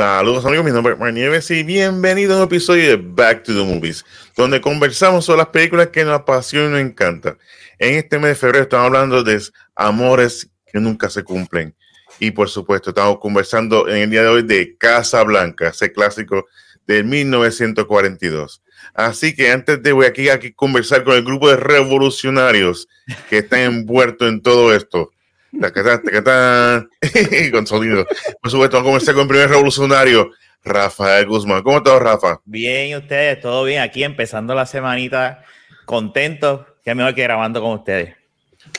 Saludos amigos, mi nombre es Mar Nieves y bienvenido a un episodio de Back to the Movies, donde conversamos sobre las películas que nos apasionan y nos encantan. En este mes de febrero estamos hablando de amores que nunca se cumplen. Y por supuesto, estamos conversando en el día de hoy de Casa Blanca, ese clásico de 1942. Así que antes de voy aquí, aquí conversar con el grupo de revolucionarios que están envueltos en todo esto. con sonido. Por supuesto, vamos a comenzar con el primer revolucionario, Rafael Guzmán. ¿Cómo estás, Rafa? Bien, ustedes, todo bien. Aquí empezando la semanita, contento. Qué mejor que grabando con ustedes.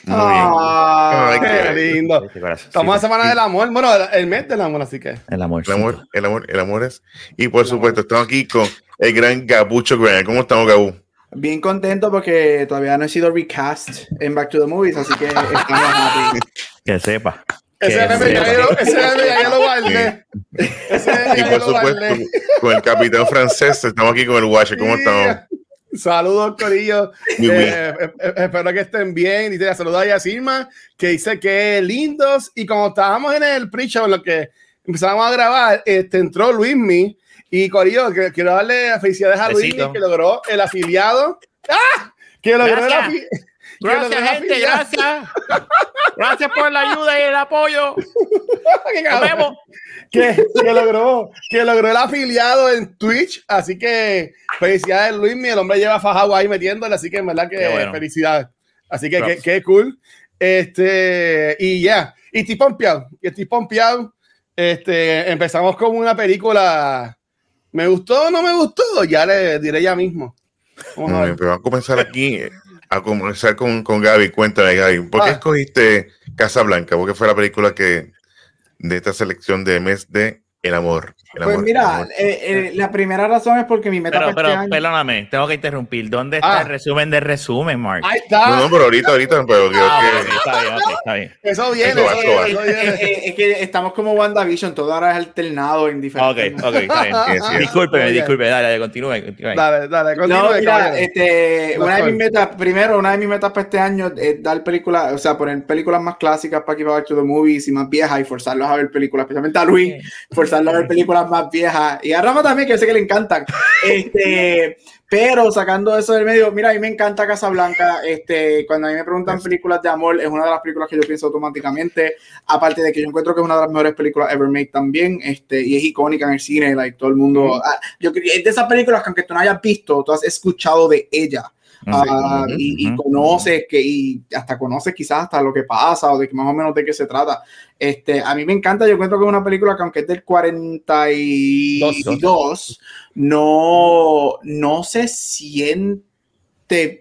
Muy bien. Ay, qué lindo. Estamos en Semana del Amor. Bueno, el mes del amor, así que. El amor. El amor, el amor, el amor es. Y por supuesto, estamos aquí con el gran Gabucho Grant. ¿Cómo estamos, Gabu? Bien contento porque todavía no he sido recast en Back to the Movies, así que estamos happy. Que sepa. Ese meme ya, ya lo guardé. Y por supuesto, con el capitán francés, estamos aquí con el Watcher. ¿Cómo estamos? Saludos, Corillo. Eh, eh, eh, espero que estén bien. Y te saluda a Yacirma, que dice que lindos. Y como estábamos en el pre-show, en lo que empezamos a grabar, este, entró Luismi. Y Corillo, quiero darle felicidades a Luismi, que logró el afiliado. ¡Ah! Que logró gracias. el afiliado. Gracias, gente, gracias. Gracias por la ayuda y el apoyo. Nos vemos. Que, que, logró, que logró el afiliado en Twitch. Así que felicidades, Luis. El hombre lleva fajado ahí metiéndole. Así que en verdad que bueno. felicidades. Así que qué cool. Este, y ya. Y estoy pompeado. Y estoy pompeado. Este, empezamos con una película. ¿Me gustó o no me gustó? Ya le diré ya mismo. Vamos a, ver. Pero vamos a comenzar aquí a comenzar con, con Gaby. Cuéntame, Gaby, ¿por qué ah. escogiste Casablanca? ¿Por qué fue la película que de esta selección de mes de El Amor? Pues mira, eh, eh, la primera razón es porque mi meta Pero, para pero, este año... perdóname, tengo que interrumpir. ¿Dónde está Ah. el resumen de resumen, Mark? Ahí está. No, no, pero ahorita, ahorita, pero creo Ah, que... ok, está bien, ok, está bien. Eso viene. Eso va, eso eso va. Eh, eso viene. es que estamos como WandaVision, todo ahora es alternado en Ok, diferentes. ok, está bien. Sí, sí. Discúlpeme, dale, dale, continúe. continúe. Dale, dale, No, continúe, mira, caballero. este, una de mis metas, primero, una de mis metas para este año es dar películas, o sea, poner películas más clásicas para para Back to the Movies y más viejas y forzarlos a ver películas, especialmente a Luis, forzarlos a ver películas más viejas y a Rafa también, que sé que le encantan. Este, pero sacando eso del medio, mira, a mí me encanta Casablanca. Este, cuando a mí me preguntan películas de amor, es una de las películas que yo pienso automáticamente. Aparte de que yo encuentro que es una de las mejores películas ever made también, este, y es icónica en el cine, like, todo el mundo. ah, yo, es de esas películas que aunque tú no hayas visto, tú has escuchado de ella. Ujú, y, y conoces que y hasta conoces quizás hasta lo que pasa o de que más o menos de qué se trata. Este, a mí me encanta, yo encuentro que es una película que aunque es del 42, no, no se siente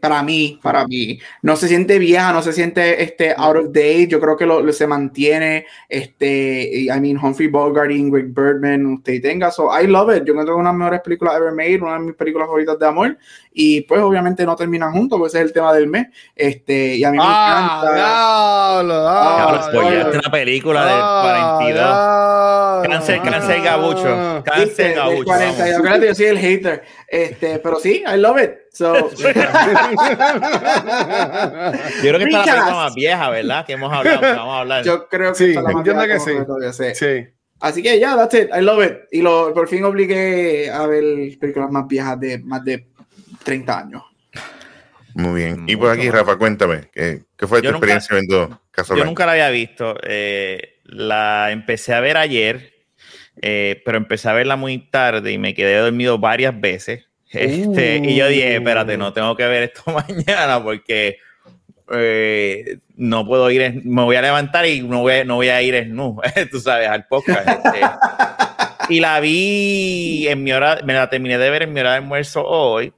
para mí, para mí, no se siente vieja, no se siente este out of date, yo creo que lo, lo- se mantiene, este, I mean, Humphrey Bogart, Ingrid Birdman, usted tenga, so I love it, yo creo que es una de las mejores películas ever made, una de mis películas favoritas de amor, y pues obviamente no terminan juntos, pues ese es el tema del mes, este, y a mí me Ah, encanta. diablo, Ya, ah, ahora spoileaste diablo. una película del Ah, 42. diablo. Cáncer, cáncer gabucho. Ah. Cáncer gabucho. 42, vamos. acuérdate, yo soy el hater, este, pero sí, I love it, so, Yo creo que esta es la más vieja, ¿verdad? Que hemos hablado, que vamos a hablar. yo creo que Sí, la más entiendo vieja que sí. todavía sé. Sí. Así que ya, that's it. I love it. Y lo, por fin obligué a ver películas más viejas de más de 30 años. Muy bien. Y por aquí, Rafa, cuéntame, ¿qué, qué fue tu Yo nunca- experiencia viendo Casablanca? Yo nunca la había visto. eh, la empecé a ver ayer, eh, pero empecé a verla muy tarde y me quedé dormido varias veces. Este, Y yo dije, espérate, no tengo que ver esto mañana porque eh, no puedo ir, me voy a levantar y no voy, a- no voy a ir en tú sabes, al podcast. este. y la vi en mi hora, me la terminé de ver en mi hora de almuerzo hoy.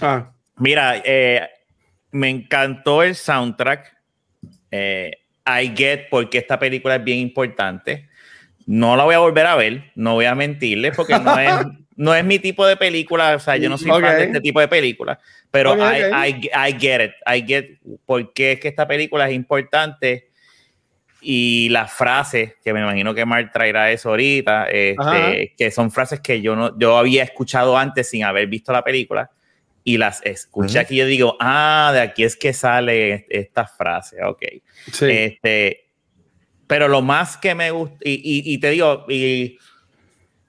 Ah, Mira, eh, me encantó el soundtrack. Eh, I get porque esta película es bien importante. No la voy a volver a ver, no voy a mentirles porque no es, no es mi tipo de película, o sea, yo no soy fan de este tipo de película, pero I, I, I, get it, I get por qué es que esta película es importante. Y las frases, que me imagino que Mark traerá eso ahorita, este, que son frases que yo no, yo había escuchado antes sin haber visto la película y las escuché aquí y yo digo, ah, de aquí es que sale esta frase, ok. Este, pero lo más que me gustó, y, te digo, y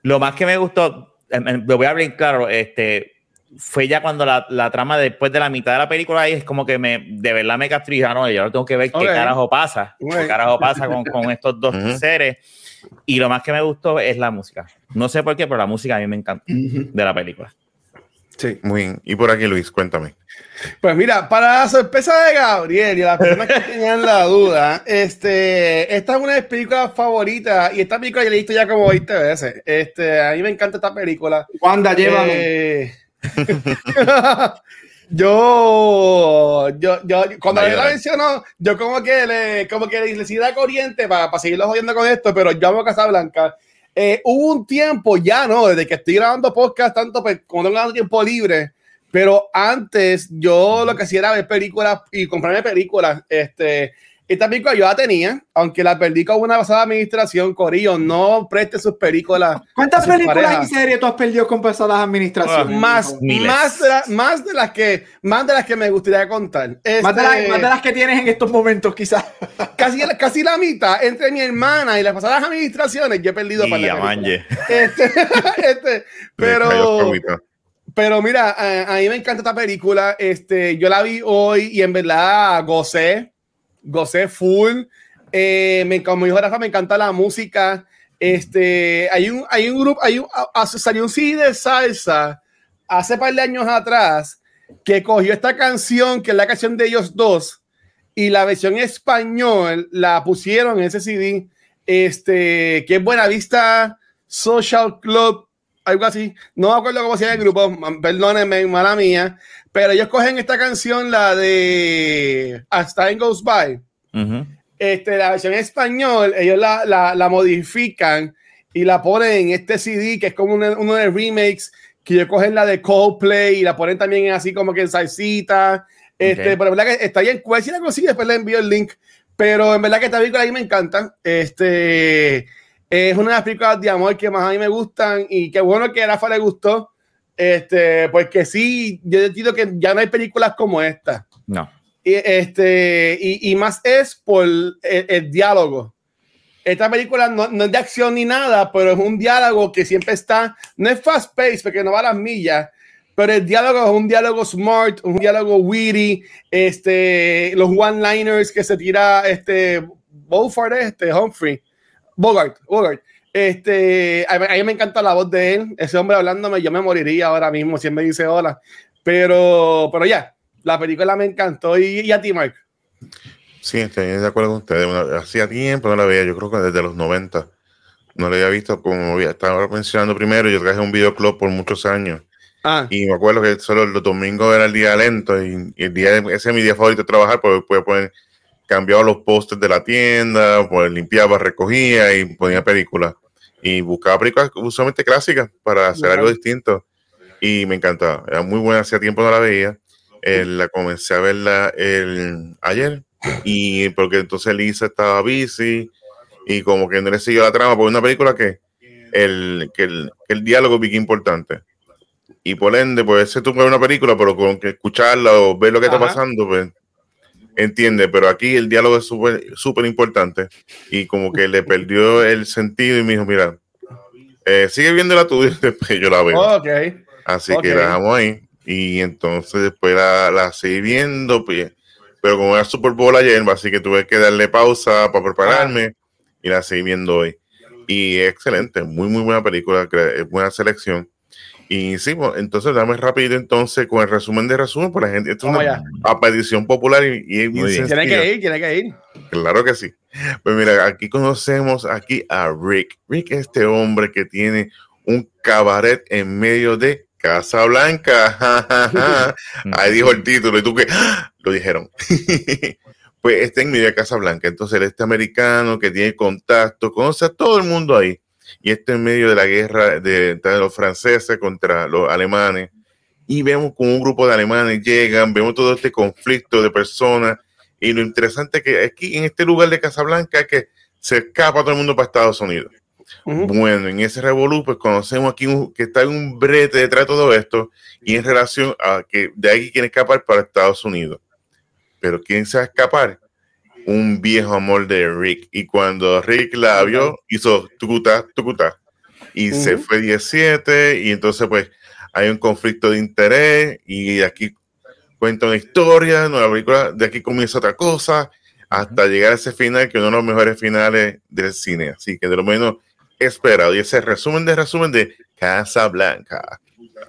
lo más que me gustó, em, em, lo voy a hablar claro, este, fue ya cuando la, la, trama después de la mitad de la película ahí es como que me de verdad me castrija, no, yo tengo que ver qué carajo pasa, qué carajo pasa con, con estos dos seres. Y lo más que me gustó es la música. No sé por qué, pero la música a mí me encanta de la película. Sí. Muy bien. Y por aquí, Luis, cuéntame. Pues mira, para la sorpresa de Gabriel y a las personas que tenían la duda, este, esta es una de mis películas favoritas y esta película ya la he visto ya como 20 veces. Este, a mí me encanta esta película. Wanda, llévame. Eh, yo, yo, yo, cuando la mencionó, yo como que le, como que le, da corriente para, para seguirlo jodiendo con esto, pero yo amo Casablanca. Eh, hubo un tiempo ya, ¿no? Desde que estoy grabando podcast, tanto pues, como tengo tiempo libre, pero antes yo lo que hacía era ver películas y comprarme películas. Este, esta película yo la tenía, aunque la perdí con una pasada administración, Corillo, no preste sus películas. ¿Cuántas películas y series tú has perdido con pasadas administraciones? más, más, de más, de las que, más de las que me gustaría contar. más, de este, más, de las que tienes en estos momentos, quizás. Casi, casi la mitad entre mi hermana y las pasadas administraciones, yo he perdido para la este, este, pero, pero mira, a, a, mí me encanta esta película. Este, yo la vi hoy y en verdad gocé gocé full. Eh, me, como dijo Rafa, me encanta la música. Este, hay un, hay un grupo, hay un, salió un CD de salsa hace par de años atrás que cogió esta canción, que es la canción de ellos dos, y la versión español la pusieron en ese CD, este, que es Buena Vista Social Club, algo así. No me acuerdo cómo se llama el grupo, perdónenme, mala mía. Pero ellos cogen esta canción, la de As Time Goes By. este, la versión en español, ellos la, la, la, modifican y la ponen en este CD, que es como uno de remakes, que ellos cogen la de Coldplay y la ponen también así como que en salsita. Este, Pero en verdad que está bien, si la consigue, después le envío el link. Pero en verdad que esta película a mí me encanta. Este es una de las películas de amor que más a mí me gustan y qué bueno que a Rafa le gustó. Este, porque sí, yo entiendo que ya no hay películas como esta. No. Y, este, y, y más es por el, diálogo. Esta película no, no, es de acción ni nada, pero es un diálogo que siempre está, no es fast pace porque no va a las millas, pero el diálogo es un diálogo smart, un diálogo witty, este, los one-liners que se tira este, Beaufort, este, Humphrey, Bogart, Bogart. Este, a, mí me encanta la voz de él. Ese hombre hablándome, yo me moriría ahora mismo si él me dice hola. Pero, pero ya, la película me encantó. ¿Y, a ti, Mark? Sí, estoy de acuerdo con ustedes. hacía tiempo no la veía, yo creo que desde los 90. No la había visto como estaba mencionando primero. Yo traje un videoclub por muchos años. Ah. Y me acuerdo que solo los domingos era el día lento y, el día ese es mi día favorito de trabajar porque después poner cambiaba los postes de la tienda, pues limpiaba, recogía y ponía películas. Y buscaba películas usualmente clásicas para hacer algo distinto. Y me encantaba. Era muy buena, hacía tiempo no la veía. Eh, la comencé a verla el, ayer. Y porque entonces Lisa estaba busy y como que no le siguió la trama, porque una película que el, que el, que el diálogo es importante. Y por ende, pues ser tú ver una película, pero con que escucharla o ver lo que está pasando, pues entiende, pero aquí el diálogo es súper importante y como que le perdió el sentido y me dijo, mira, eh, sigue viendo la tuya después yo la veo. Así que la dejamos ahí y entonces después la, la seguí viendo, pues, pero como era Super Bowl ayer, así que tuve que darle pausa para prepararme y la seguí viendo hoy. Y excelente, muy, muy buena película, buena selección. Y sí, pues, entonces dame rápido entonces con el resumen de resumen, por la gente. Esto es una aparición popular y, y Tiene que ir, tiene que ir. Claro que sí. Pues mira, aquí conocemos aquí a Rick. Rick es este hombre que tiene un cabaret en medio de Casa Blanca. Ahí dijo el título y tú que lo dijeron. pues está en medio de Casa Blanca. Entonces, este americano que tiene contacto, conoce a todo el mundo ahí y este en medio de la guerra de, de los franceses contra los alemanes y vemos como un grupo de alemanes llegan, vemos todo este conflicto de personas y lo interesante es que aquí en este lugar de Casablanca es que se escapa todo el mundo para Estados Unidos. Bueno, en ese revolú, pues conocemos aquí que está en un brete detrás de todo esto y en relación a que de ahí quiere escapar para Estados Unidos. Pero ¿quién se va a escapar? Un viejo amor de Rick. Y cuando Rick la vio, hizo tucuta, tucuta. Y se fue 17 y entonces pues hay un conflicto de interés y aquí cuenta una historia, nueva película, de aquí comienza otra cosa, hasta llegar a ese final que uno de los mejores finales del cine. Así que de lo menos esperado. Y ese resumen de resumen de Casa Blanca.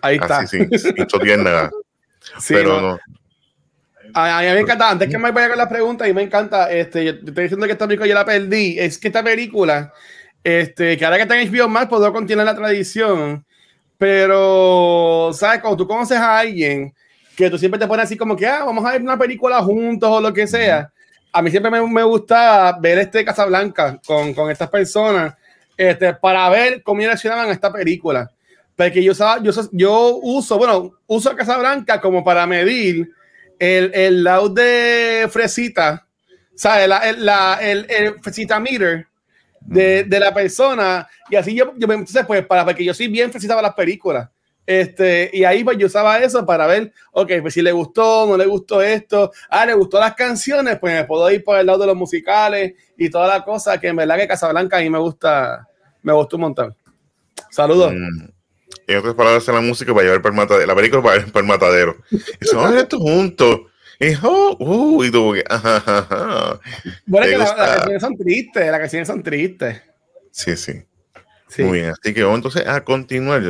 Ahí está. Así, sin, sin nada. Sí, Pero no. A, mí me encanta, antes que me vaya con la pregunta, y me encanta, este, yo estoy diciendo que esta película ya la perdí, es que esta película, este, que ahora que está en HBO Max, puedo continuar la tradición, pero, ¿sabes? Cuando tú conoces a alguien que tú siempre te pones así como que, ah, vamos a ver una película juntos o lo que sea, a mí siempre me, me gusta ver este Casablanca con, con estas personas, este, para ver cómo reaccionaban a esta película. Porque yo, yo, yo uso, bueno, uso Casablanca como para medir el, el loud de fresita, ¿sabes? La, el, la, el, el fresita meter de, de, la persona. Y así yo, yo entonces, pues, para, porque yo soy bien fresita para las películas. Este, y ahí pues yo usaba eso para ver, ok, pues si le gustó, no le gustó esto, ah, le gustó las canciones, pues me puedo ir por el lado de los musicales y toda la cosa, que en verdad que Casablanca a mí me gusta, me gustó un montón. Saludos. Mm. En otras palabras, la música para llevar el matadero, la película para llevar el matadero. Y se van a esto juntos. Y, oh, uh, y tú, ajá, ajá, Bueno, que las canciones son tristes, las canciones son tristes. Sí, sí. Sí. Muy bien, así que vamos entonces a continuar.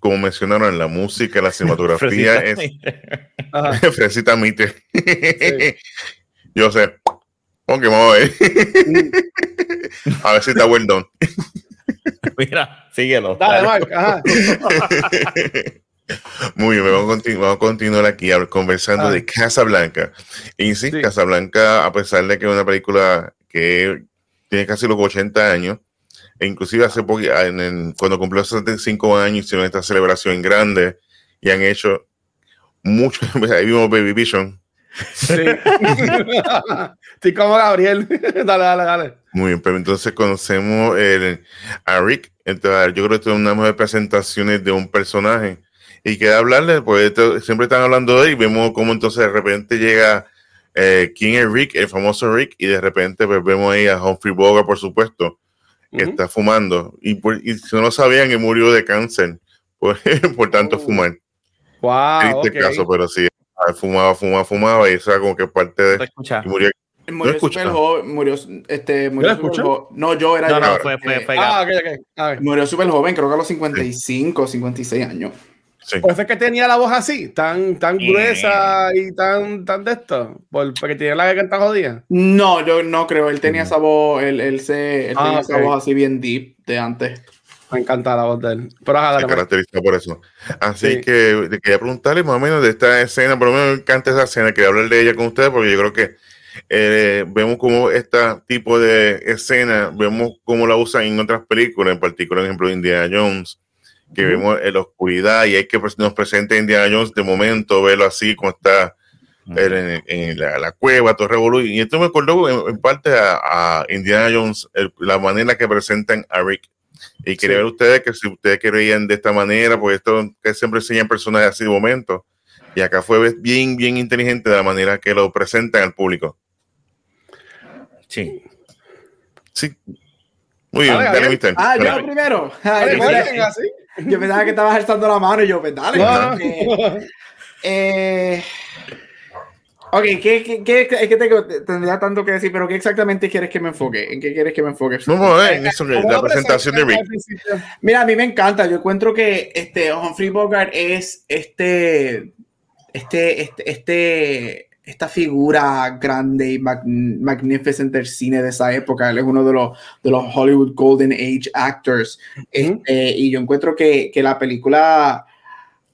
Como mencionaron, la música, la cinematografía es Fresita Mite. Sí. Yo sé. Ok, vamos a ver. a ver si está well done. Mira, síguelo. Dale, Mark. Muy bien, vamos a, continuar, vamos a continuar aquí conversando ah. de Casablanca. Y sí, sí, Casablanca, a pesar de que es una película que tiene casi los 80 años, e inclusive hace poco, en cuando cumplió 75 años, hicieron esta celebración grande y han hecho mucho. Ahí vimos Baby Vision. Sí. sí, como Gabriel. dale, dale, dale. Muy bien, pero entonces conocemos el, a Rick. Entonces, yo creo que esto es una las presentaciones de un personaje. Y queda hablarle, pues siempre están hablando de él y vemos cómo entonces de repente llega eh, quién es Rick, el famoso Rick, y de repente pues, vemos ahí a Humphrey Bogart, por supuesto, que está fumando. Y, por, y, si no lo sabían, que murió de cáncer por, por tanto oh. fumar. Wow. Triste okay. caso, pero sí, fumaba, fumaba, fumaba, y eso era como que parte de. Murió, murió ¿No súper joven, murió, este, murió super joven. No, yo era no, yo. No, fue, fue, fue, ah, okay, okay. A ver. Murió súper joven, creo que a los 55, sí. 56 años. Sí. Pues es que tenía la voz así, tan, tan gruesa y tan, tan de esto, porque tenía la garganta jodida. No, yo no creo, él tenía esa voz, él, él, se, él ah, tenía okay. esa voz así bien deep de antes. Me encanta la voz de él. Pero ajá, se caracteriza por eso. Así sí. que quería preguntarle más o menos de esta escena, por lo menos me encanta esa escena, quería hablar de ella con ustedes porque yo creo que eh, vemos como este tipo de escena, vemos cómo la usan en otras películas, en particular, por ejemplo, Indiana Jones, que uh -huh. vemos en la oscuridad y hay que nos presenta Indiana Jones de momento, verlo así como está uh -huh. en, en la, la, cueva, todo revolú. Y esto me acordó en, en parte a, a, Indiana Jones, el, la manera que presentan a Rick. Y quería sí. ver ustedes que si ustedes creían de esta manera, pues esto que siempre enseñan personajes así de momento. Y acá fue bien, bien inteligente de la manera que lo presentan al público. Sí. Sí. Muy bien, dale, dale mister. Ah, yo primero. Ah, yo, pensaba, yo, pensaba, que estabas alzando la mano y yo, pues dale. No. Eh, eh, ok, ¿qué, qué, qué, es que tengo, tendría tanto que decir, pero ¿qué exactamente quieres que me enfoque? ¿En qué quieres que me enfoque? A ver, en eso, la presentación de Rick. Mira, a mí me encanta. Yo encuentro que este Humphrey Bogart es este, este, este, este esta figura grande y mag magnificent del cine de esa época. Él es uno de los, de los Hollywood Golden Age actors. Uh -huh. este, y yo encuentro que, que, la película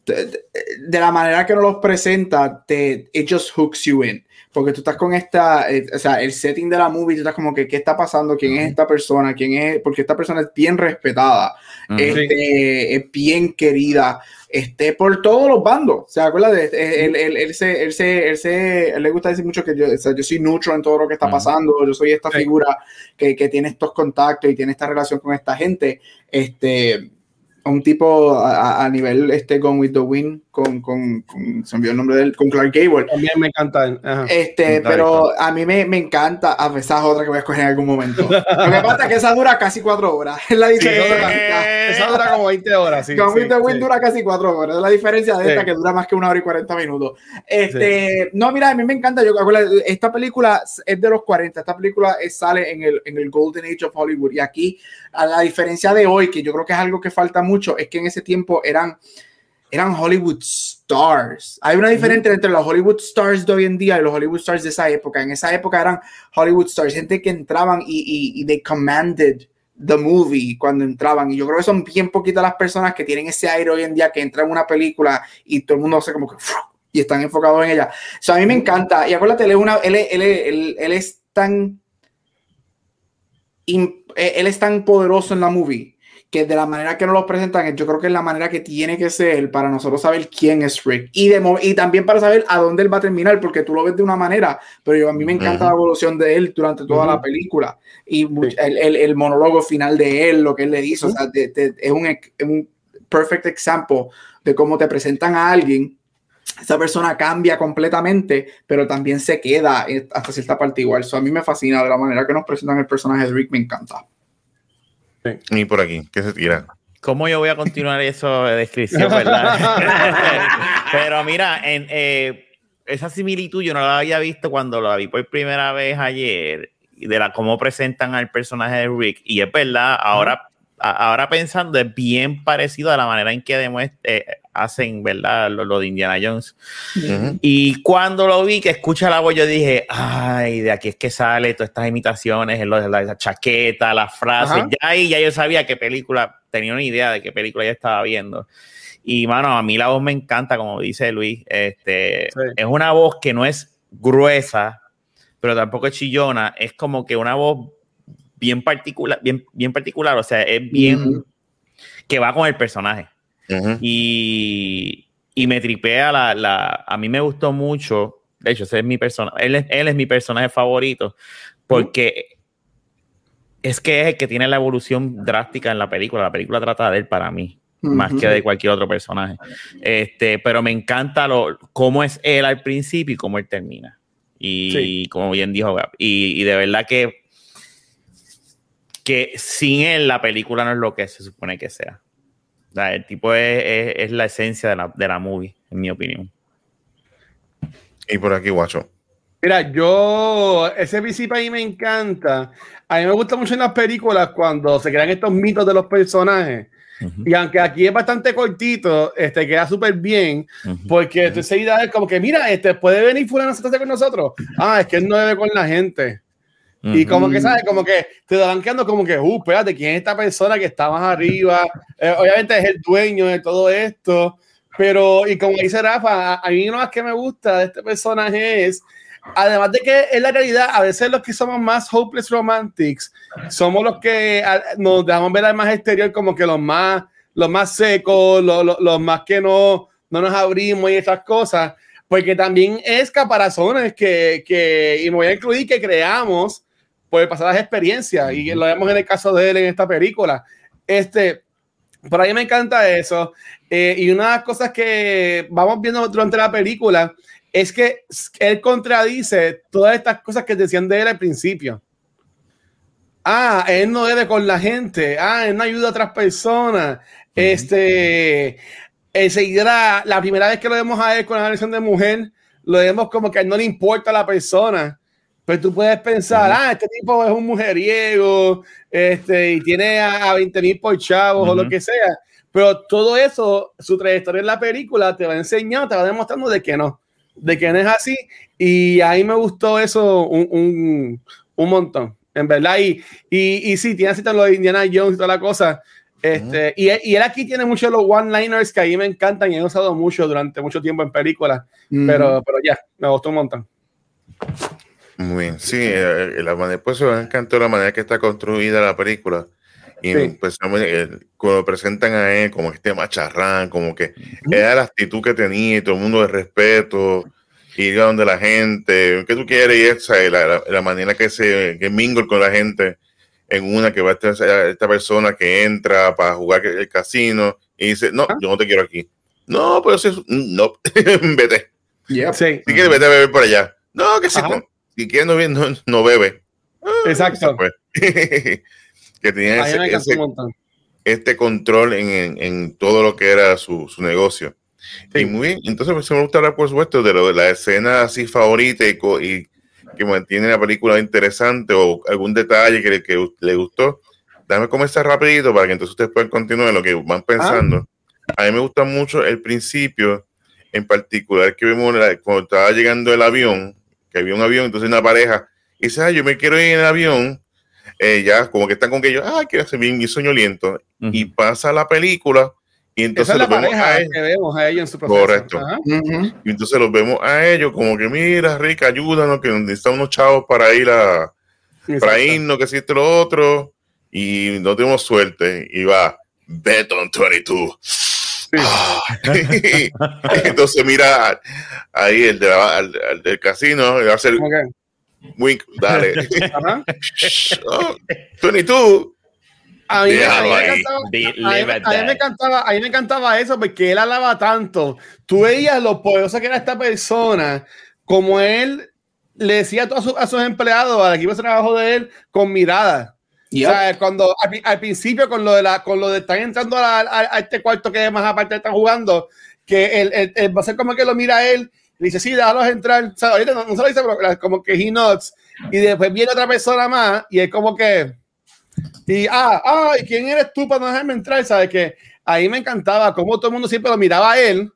de, la manera que nos los presenta, te, it just hooks you in. Porque tú estás con esta, eh, o sea, el setting de la movie, tú estás como que, ¿qué está pasando? ¿Quién es esta persona? ¿Quién es? Porque esta persona es bien respetada, este, es bien querida, este, por todos los bandos. ¿Se acuerda de él, él, él, se, él, se, él, se, él le gusta decir mucho que yo, o sea, yo soy neutro en todo lo que está pasando, yo soy esta figura que, que tiene estos contactos y tiene esta relación con esta gente. Este, un tipo a, a, nivel este Gone with the Wind con, con, con, se envió el nombre de él, con Clark Gable. También me encanta. Este, pero a mí me, me encanta, a pesar de otra que voy a escoger en algún momento. Lo que pasa es que esa dura casi cuatro horas. Es la diferencia. esa dura como 20 horas. Sí, Gone with the Wind dura casi cuatro horas. Es la diferencia de esta que dura más que una hora y 40 minutos. Este, no, mira, a mí me encanta. Yo, esta película es de los 40. Esta película sale en el, en el Golden Age of Hollywood. Y aquí, a la diferencia de hoy, que yo creo que es algo que falta mucho, es que en ese tiempo eran eran Hollywood stars. Hay una diferencia entre los Hollywood stars de hoy en día y los Hollywood stars de esa época. En esa época eran Hollywood stars, gente que entraban y, y, they commanded the movie cuando entraban. Y yo creo que son bien poquitas las personas que tienen ese aire hoy en día que entran en una película y todo el mundo hace como que y están enfocados en ella. O a mí me encanta. Y acuérdate, él es, una, él, él, él, él es tan él es tan poderoso en la movie que de la manera que nos lo presentan, yo creo que es la manera que tiene que ser para nosotros saber quién es Rick. Y, de, y también para saber a dónde él va a terminar, porque tú lo ves de una manera, pero yo, a mí me encanta la evolución de él durante toda la película. Y el, el, el, monólogo final de él, lo que él le hizo, o sea, es, un, un perfect example de cómo te presentan a alguien esa persona cambia completamente, pero también se queda hasta cierta parte igual. Eso a mí me fascina de la manera que nos presentan el personaje de Rick, me encanta. Y por aquí, ¿qué se tira? ¿Cómo yo voy a continuar eso de descripción, verdad? Pero mira, en, eh, esa similitud yo no la había visto cuando la vi por primera vez ayer, de la cómo presentan al personaje de Rick. Y es verdad, ahora, ahora pensando, es bien parecido a la manera en que demuestra, eh, hacen, ¿verdad? Lo, de Indiana Jones. Y cuando lo vi, que escucha la voz, yo dije, ay, de aquí es que sale todas estas imitaciones, la, la chaqueta, las frases. Ya ahí ya yo sabía qué película, tenía una idea de qué película ya estaba viendo. Y, mano, a mí la voz me encanta, como dice Luis. Este, Es una voz que no es gruesa, pero tampoco es chillona. Es como que una voz bien particular, bien, bien particular, o sea, es bien... que va con el personaje y, y, me tripea la, la, A mí me gustó mucho. De hecho, ese es mi persona, él, es, él es mi personaje favorito porque es que es el que tiene la evolución drástica en la película. La película trata de él para mí, más que de cualquier otro personaje. Este, pero me encanta lo, cómo es él al principio y cómo él termina. Y como bien dijo, y, y, de verdad que, que sin él la película no es lo que se supone que sea el tipo es, la esencia de la, de la movie, en mi opinión. Y por aquí, guacho. Mira, yo, ese principio ahí me encanta. A mí me gusta mucho en las películas cuando se crean estos mitos de los personajes. Y aunque aquí es bastante cortito, este queda súper bien, porque esa idea es como que, mira, este puede venir fulano a sentarse con nosotros. Ah, es que él no debe con la gente. Y como que, ¿sabes? Como que te van quedando como que, uh, espérate, ¿quién es esta persona que está más arriba? Eh, obviamente es el dueño de todo esto, pero, y como dice Rafa, a, mí lo más que me gusta de este personaje es, además de que en la realidad, a veces los que somos más hopeless romantics, somos los que nos dejamos ver al más exterior como que los más, los más secos, los, los, más que no, no nos abrimos y esas cosas, porque también es caparazones que, que, y me voy a incluir que creamos puede pasar las experiencias y lo vemos en el caso de él en esta película. Este, por ahí me encanta eso. Eh, y una de las cosas que vamos viendo durante la película es que él contradice todas estas cosas que decían de él al principio. Ah, él no debe con la gente. Ah, él no ayuda a otras personas. Este, enseguida, la primera vez que lo vemos a él con la versión de mujer, lo vemos como que a él no le importa a la persona. Pues tú puedes pensar, ah, este tipo es un mujeriego, este, y tiene a, 20 mil por chavos o lo que sea. Pero todo eso, su trayectoria en la película te va enseñando, te va demostrando de que no, de que no es así. Y ahí me gustó eso un, un, un montón, en verdad. Y, y, y sí, tiene así lo de Indiana Jones y toda la cosa. Este, y, y, él aquí tiene muchos los one-liners que a mí me encantan y he usado mucho durante mucho tiempo en películas, pero, pero ya, me gustó un montón. Muy bien, sí, eh, la manera, pues me encantó la manera que está construida la película. Y pues cuando presentan a él como este macharrán, como que era la actitud que tenía y todo el mundo de respeto, y iba donde la gente, ¿qué tú quieres? Y esa, la, la, manera que se que mingle con la gente en una que va a estar esta persona que entra para jugar el casino y dice, no, yo no te quiero aquí. No, pero si no, vete. Si quieres, vete a beber por allá. No, que si, si quieres no, no, no bebe. Ah, Exacto. que tenía ese, este control en, en, todo lo que era su, su negocio. Y muy bien, entonces pues, me gusta hablar, por supuesto, de, lo, de la escena así favorita y, y que mantiene la película interesante o algún detalle que, que le gustó. Dame comenzar rapidito para que entonces ustedes puedan continuar lo que van pensando. A mí me gusta mucho el principio, en particular que vemos cuando estaba llegando el avión, que había un avión, entonces una pareja, y dice, ah, yo me quiero ir en el avión, eh, ya como que están con que yo, ah, quiero hacer bien mi sueño liento, y pasa la película, y entonces Esa es la pareja que vemos a ellos en su proceso. Correcto. Y entonces los vemos a ellos como que, mira, Rica, ayúdanos, que necesitamos unos chavos para ir a, para irnos, que existe lo otro, y no tenemos suerte, y va, Beton 22. entonces mira ahí el, de el del casino, va a hacer wink, dale. 22 a mí, me encantaba, me encantaba eso porque él alaba tanto. Tú veías lo poderosa que era esta persona, como él le decía a todos a sus empleados, al equipo de trabajo de él, con mirada. O sea, cuando al, principio con lo de la, con lo de estar entrando a, este cuarto que más aparte están jugando, que él, va a ser como que lo mira a él, y dice, sí, déjalos entrar. O sea, ahorita no, se lo dice, pero como que he nods. Y después viene otra persona más, y es como que y, ah, ah, quién eres tú para no dejarme entrar? ¿Sabes que Ahí me encantaba cómo todo el mundo siempre lo miraba a él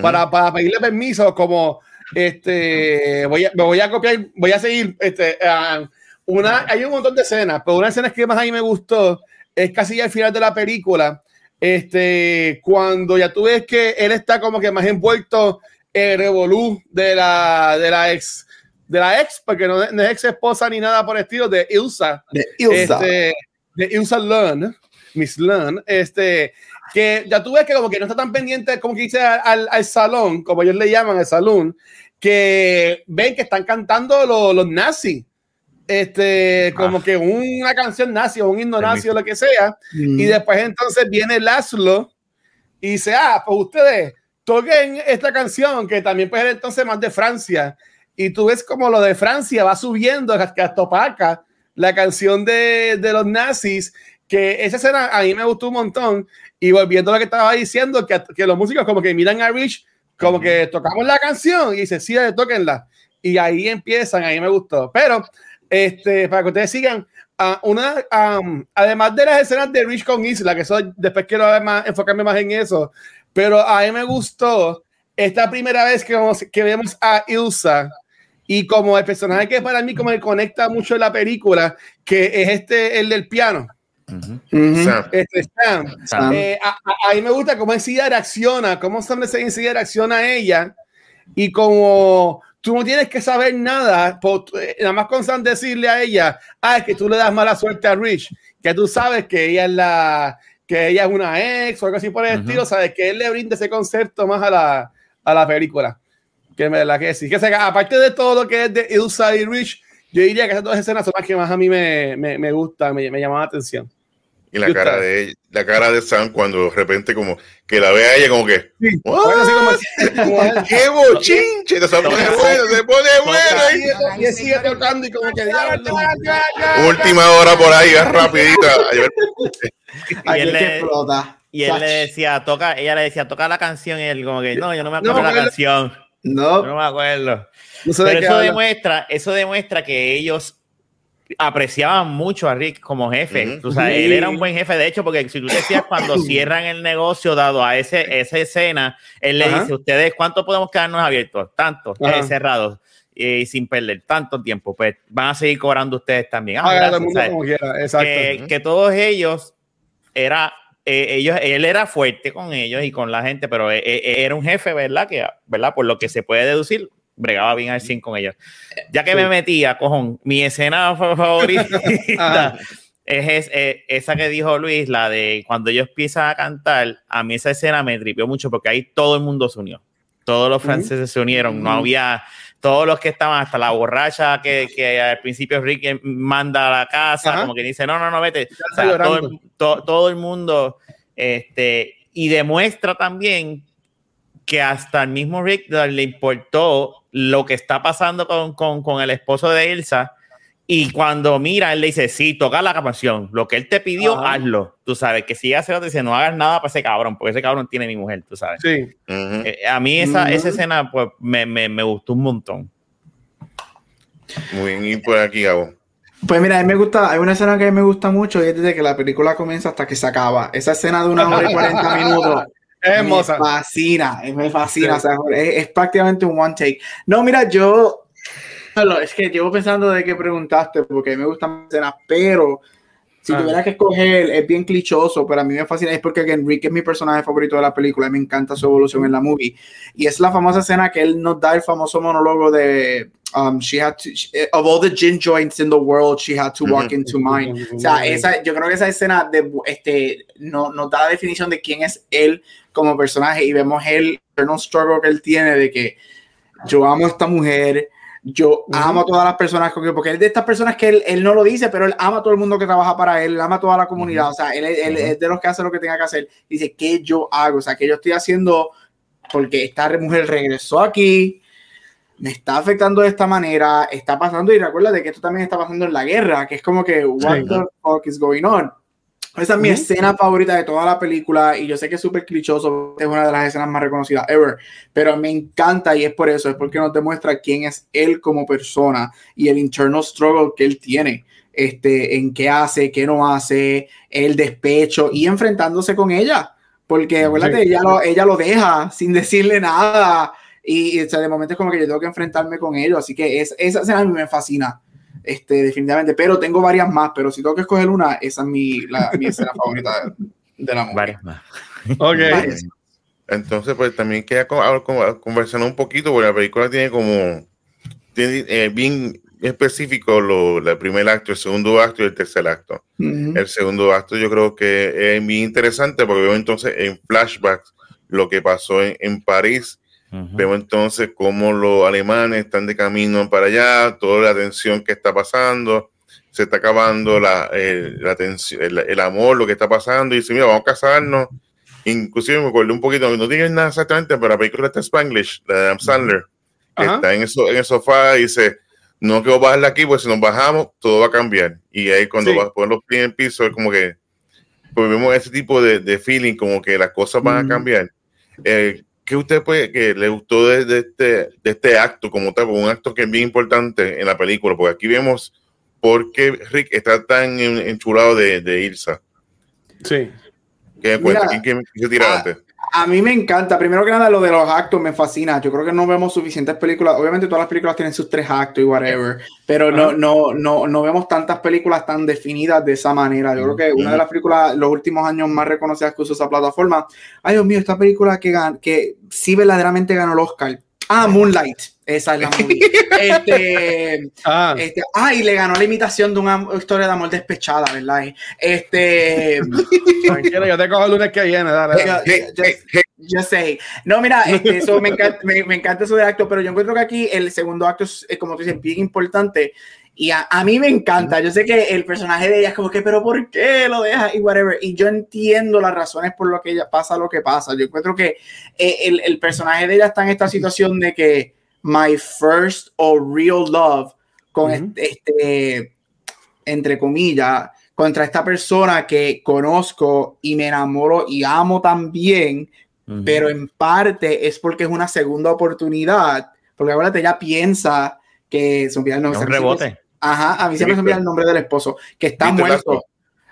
para, para, pedirle permiso, como, este, voy a, me voy a copiar, voy a seguir, este, uh, una, hay un montón de escenas, pero una escena que más a mí me gustó es casi al final de la película, este, cuando ya tú ves que él está como que más envuelto en el revolú de la, de la ex, de la ex, porque no, es ex esposa ni nada por el estilo, de Ilsa. De Ilsa. Este, de Ilsa Lund, Miss Lund, este, que ya tú ves que como que no está tan pendiente, como que dice al, al salón, como ellos le llaman, al salón, que ven que están cantando los, los nazis. Este, como ah. que una canción nazi o un himno nazi o lo que sea, mm. y después entonces viene Laszlo y dice, ah, pues ustedes toquen esta canción que también puede ser entonces más de Francia, y tú ves como lo de Francia va subiendo hasta Topaca, la canción de, de, los nazis, que esa escena a mí me gustó un montón. Y volviendo a lo que estaba diciendo, que, que los músicos como que miran a Rich, como que tocamos la canción y dice, sí, toquenla. Y ahí empiezan, ahí me gustó. Pero, este, para que ustedes sigan, uh, una, además de las escenas de Rich con Isla, que eso después quiero enfocarme más en eso, pero a mí me gustó esta primera vez que, vamos, que vemos a Ilsa y como el personaje que para mí como me conecta mucho en la película, que es este, el del piano. Este Sam. Eh, a, mí me gusta cómo enseguida reacciona, cómo Sam enseguida reacciona a ella. Y como tú no tienes que saber nada, eh, nada más con Sam decirle a ella, ah, es que tú le das mala suerte a Rich, que tú sabes que ella es la que ella es una ex o algo así por el estilo, sabes que él le brinda ese concepto más a la, a la película. Que me la que sí. Que se, aparte de todo lo que es de Ilsa y Rich, yo diría que esas dos escenas son las que más a mí me, me, me gustan, me, me llaman la atención. Y la cara de ella, la cara de Sam cuando de repente como que la ve a ella como que sí. como, qué bochinche se pone bueno se pone bueno y, sigue tocando y como que última hora por ahí rapidita. Y él, le, y él le decía toca ella le decía toca la canción y él como que no yo no me acuerdo la canción no. No me acuerdo. Pero eso demuestra, eso demuestra que ellos apreciaban mucho a Rick como jefe. él era un buen jefe, de hecho, porque si tú decías cuando cierran el negocio dado a ese, esa escena, él le dice, ustedes, ¿cuánto podemos quedarnos abiertos? Tanto, eh, cerrados. Y sin perder tanto tiempo, pues van a seguir cobrando ustedes también. Ah, que, que todos ellos era eh, ellos, él era fuerte con ellos y con la gente, pero eh, eh, era un jefe, ¿verdad? Que, ¿verdad? Por lo que se puede deducir, bregaba bien al 100 con ellos. Ya que me metía, cojón, mi escena favorita es, esa que dijo Luis, la de cuando ellos empiezan a cantar, a mí esa escena me tripió mucho porque ahí todo el mundo se unió. Todos los franceses se unieron, no había todos los que estaban, hasta la borracha que, que al principio Rick manda a la casa, como que dice, no, no, no, vete. todo, el, mundo, este, y demuestra también que hasta el mismo Rick le importó lo que está pasando con, con, con el esposo de Elsa y cuando mira, él le dice, sí, toca la canción. Lo que él te pidió, hazlo. Tú sabes, que si hace te dice, no hagas nada para ese cabrón, porque ese cabrón tiene mi mujer, tú sabes. Sí. Eh, a mí esa, esa escena, pues, me, me, me, gustó un montón. Muy bien, y por aquí, Gabo. Pues mira, a mí me gusta, hay una escena que a mí me gusta mucho y es desde que la película comienza hasta que se acaba. Esa escena de una hora y cuarenta minutos. Hermosa. Me fascina, me fascina. O sea, es, es prácticamente un one take. No, mira, yo es que llevo pensando de qué preguntaste, porque me gustan escenas, pero si ah. tuviera que escoger, es bien clichoso, pero a mí me fascina, es porque Enrique es mi personaje favorito de la película y me encanta su evolución en la movie. Y es la famosa escena que él nos da el famoso monólogo de um, she had to, of all the gin joints in the world, she had to walk into mine. O sea, esa, yo creo que esa escena de, este, no, nos da la definición de quién es él como personaje y vemos el internal struggle que él tiene de que yo amo a esta mujer, yo amo a todas las personas, porque él es de estas personas que él, él, no lo dice, pero él ama a todo el mundo que trabaja para él, él ama a toda la comunidad, o sea, él, él, es de los que hace lo que tenga que hacer. Dice, ¿qué yo hago? O sea, que yo estoy haciendo porque esta mujer regresó aquí, me está afectando de esta manera, está pasando, y recuerda de que esto también está pasando en la guerra, que es como que, what the fuck is going on? Esa es mi escena favorita de toda la película y yo sé que es súper clichoso, es una de las escenas más reconocidas ever, pero me encanta y es por eso, es porque nos demuestra quién es él como persona y el internal struggle que él tiene, este, en qué hace, qué no hace, el despecho y enfrentándose con ella, porque acuérdate, ella, lo, ella lo deja sin decirle nada y, de momento es como que yo tengo que enfrentarme con ellos, así que es, esa escena a mí me fascina este, definitivamente, pero tengo varias más, pero si tengo que escoger una, esa es mi, la, mi escena favorita de, la movie. Varias más. Ok. Entonces, pues también quería conversar un poquito, porque la película tiene como, tiene, eh, bien específico lo, el primer acto, el segundo acto y el tercer acto. El segundo acto yo creo que es bien interesante porque veo entonces en flashbacks lo que pasó en, en París Vemos entonces cómo los alemanes están de camino para allá, toda la tensión que está pasando, se está acabando la, la tensión, el, amor, lo que está pasando, y dice, mira, vamos a casarnos. Inclusive me acuerdo un poquito, no tiene nada exactamente, pero la película está Spanglish, la de Adam Sandler, está en, eso, en el sofá y dice, no quiero bajarla aquí, porque si nos bajamos, todo va a cambiar. Y ahí cuando vas a poner los pies en el piso, es como que pues vemos ese tipo de, de feeling, como que las cosas van a cambiar. Eh, ¿Qué usted puede, que le gustó de, este, de este acto como tal? Un acto que es bien importante en la película, porque aquí vemos por qué Rick está tan enchulado de, de Ilsa. Sí. ¿Qué ¿Quién, se tira antes? A mí me encanta. Primero que nada, lo de los actos me fascina. Yo creo que no vemos suficientes películas. Obviamente, todas las películas tienen sus tres actos y whatever, pero no, no, no, no vemos tantas películas tan definidas de esa manera. Yo creo que una de las películas, los últimos años más reconocidas que usó esa plataforma. Ay, Dios mío, esta película que, que sí verdaderamente ganó el Oscar. Ah, Moonlight. Esa es la movie. este, ah. este, ah, y le ganó la imitación de una historia de amor despechada, ¿verdad? Este. Tranquilo, yo te cojo el lunes que viene, dale. Yo, sé. No, mira, este, eso me, encanta, me, encanta eso de acto, pero yo encuentro que aquí el segundo acto es, como tú dices, bien importante. Y a, a, mí me encanta. Yo sé que el personaje de ella es como que, pero ¿por qué lo deja? Y whatever. Y yo entiendo las razones por lo que ella pasa lo que pasa. Yo encuentro que eh, el, el personaje de ella está en esta situación de que my first or real love con este, entre comillas, contra esta persona que conozco y me enamoro y amo también, pero en parte es porque es una segunda oportunidad, porque ahora ella piensa que se olvida el nombre. Un rebote. Ajá, a mí siempre se olvida el nombre del esposo, que está muerto.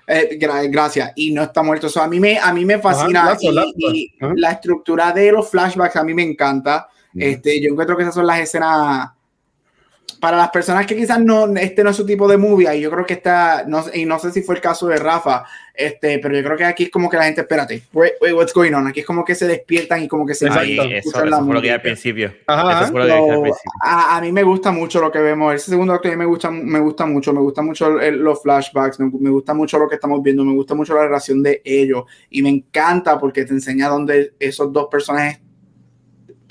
Eh, gracias, y no está muerto. a, mí me, a mí me fascina y, la estructura de los flashbacks a mí me encanta. Este, yo encuentro que esas son las escenas para las personas que quizás no, este no es su tipo de movie, y yo creo que está, no, y no sé si fue el caso de Rafa, este, pero yo creo que aquí es como que la gente, espérate, wait, what's going on? Aquí es como que se despiertan y como que se Ahí, eso, eso fue lo que al principio. A, mí me gusta mucho lo que vemos. Ese segundo acto a mí me gusta, me gusta mucho, me gusta mucho los flashbacks, me, me, gusta mucho lo que estamos viendo, me gusta mucho la relación de ellos y me encanta porque te enseña dónde esos dos personajes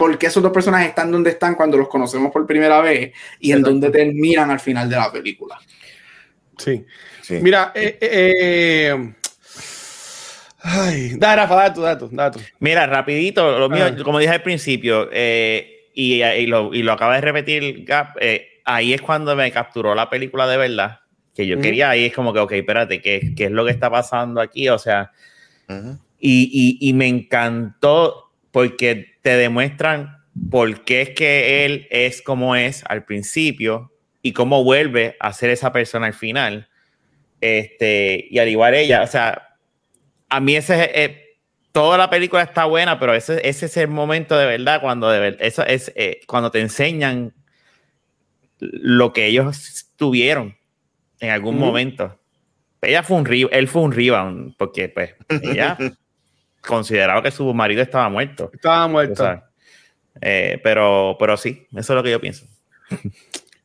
porque esos dos personajes están donde están cuando los conocemos por primera vez y en donde terminan al final de la película. Sí. Mira, eh, eh, ay, da, Rafa, dato, dato, Mira, rapidito, lo mío, como dije al principio, eh, y, y, lo, y, lo, acaba de repetir Gap, ahí es cuando me capturó la película de verdad, que yo quería, ahí es como que, ok, espérate, ¿qué, qué es lo que está pasando aquí? O sea, y, y, me encantó porque te demuestran por qué es que él es como es al principio y cómo vuelve a ser esa persona al final. Este, y al igual ella, o sea, a mí ese eh, toda la película está buena, pero ese, ese es el momento de verdad cuando de verdad, eso es eh, cuando te enseñan lo que ellos tuvieron en algún momento. Ella fue un él fue un rebound, porque pues ella consideraba que su marido estaba muerto. Estaba muerto. Eh, pero, pero sí, eso es lo que yo pienso.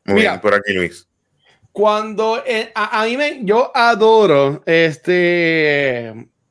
Muy bien, por aquí Luis. Cuando eh, a, mí me, yo adoro este.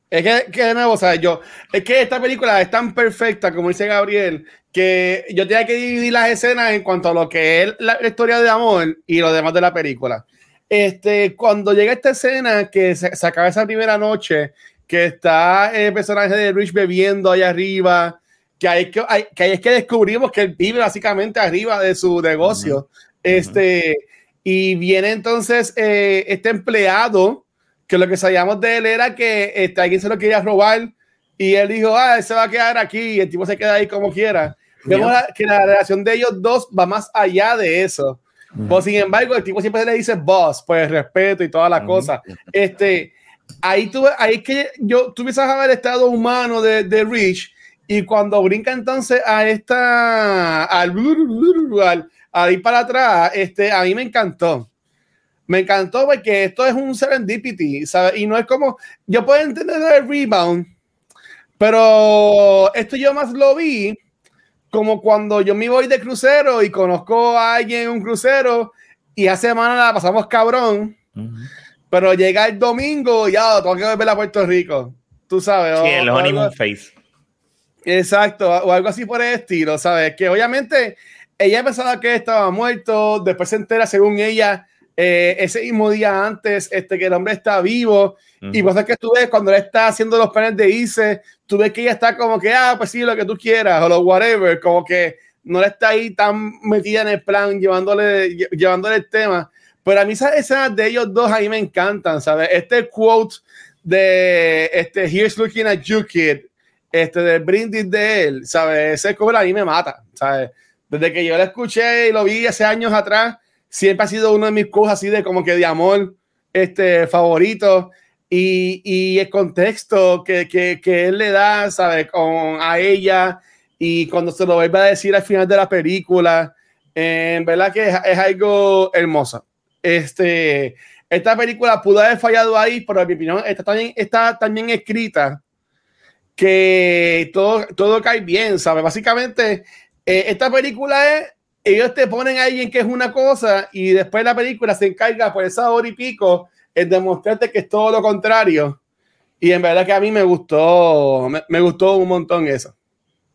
Es que, que de nuevo, o sea, yo, es que esta película es tan perfecta, como dice Gabriel, que yo tenía que dividir las escenas en cuanto a lo que es la historia de amor y lo demás de la película. Este, cuando llega esta escena que se, se acaba esa primera noche que está el personaje de Rich bebiendo allá arriba, que ahí, que, que es que descubrimos que él vive básicamente arriba de su negocio. Este, y viene entonces eh, este empleado, que lo que sabíamos de él era que este, alguien se lo quería robar y él dijo, ah, él se va a quedar aquí y el tipo se queda ahí como quiera. Vemos que la relación de ellos dos va más allá de eso. Pues, sin embargo, el tipo siempre le dice boss, pues respeto y toda la cosa. Este, ahí tuve, ahí que yo a ver el estado humano de, de Rich y cuando brinca entonces a esta al, al, ir para atrás, este, a mí me encantó. Me encantó porque esto es un serendipity, ¿sabes? Y no es como, yo puedo entender el rebound, pero esto yo más lo vi como cuando yo me voy de crucero y conozco a alguien en un crucero y hace semana la pasamos cabrón. Pero llega el domingo, ya, tengo que volver a Puerto Rico. Tú sabes. Sí, el honeymoon face. Exacto, o algo así por el estilo, ¿sabes? Que obviamente ella pensaba que estaba muerto, después se entera, según ella, eh, ese mismo día antes, este, que el hombre está vivo. Y vos que tú ves cuando él está haciendo los planes de irse, tú ves que ella está como que, ah, pues sí, lo que tú quieras, o lo whatever, como que no le está ahí tan metida en el plan, llevándole, llevándole el tema. Pero a mí esas escenas de ellos dos ahí me encantan, ¿sabes? Este quote de este Here's looking at you, kid, este del brindis de él, ¿sabes? Ese cover a mí me mata, ¿sabes? Desde que yo lo escuché y lo vi hace años atrás, siempre ha sido uno de mis cosas así de como que de amor este, favorito. Y, y el contexto que, que, que, él le da, ¿sabes? Con, a ella y cuando se lo vuelve a decir al final de la película, en verdad que es, es algo hermoso. Este, esta película pudo haber fallado ahí, pero en mi opinión está también, está también escrita que todo, todo cae bien, ¿sabes? Básicamente, eh, esta película es, ellos te ponen a alguien que es una cosa y después la película se encarga por esa hora y pico en demostrarte que es todo lo contrario. Y en verdad que a mí me gustó, me, gustó un montón eso.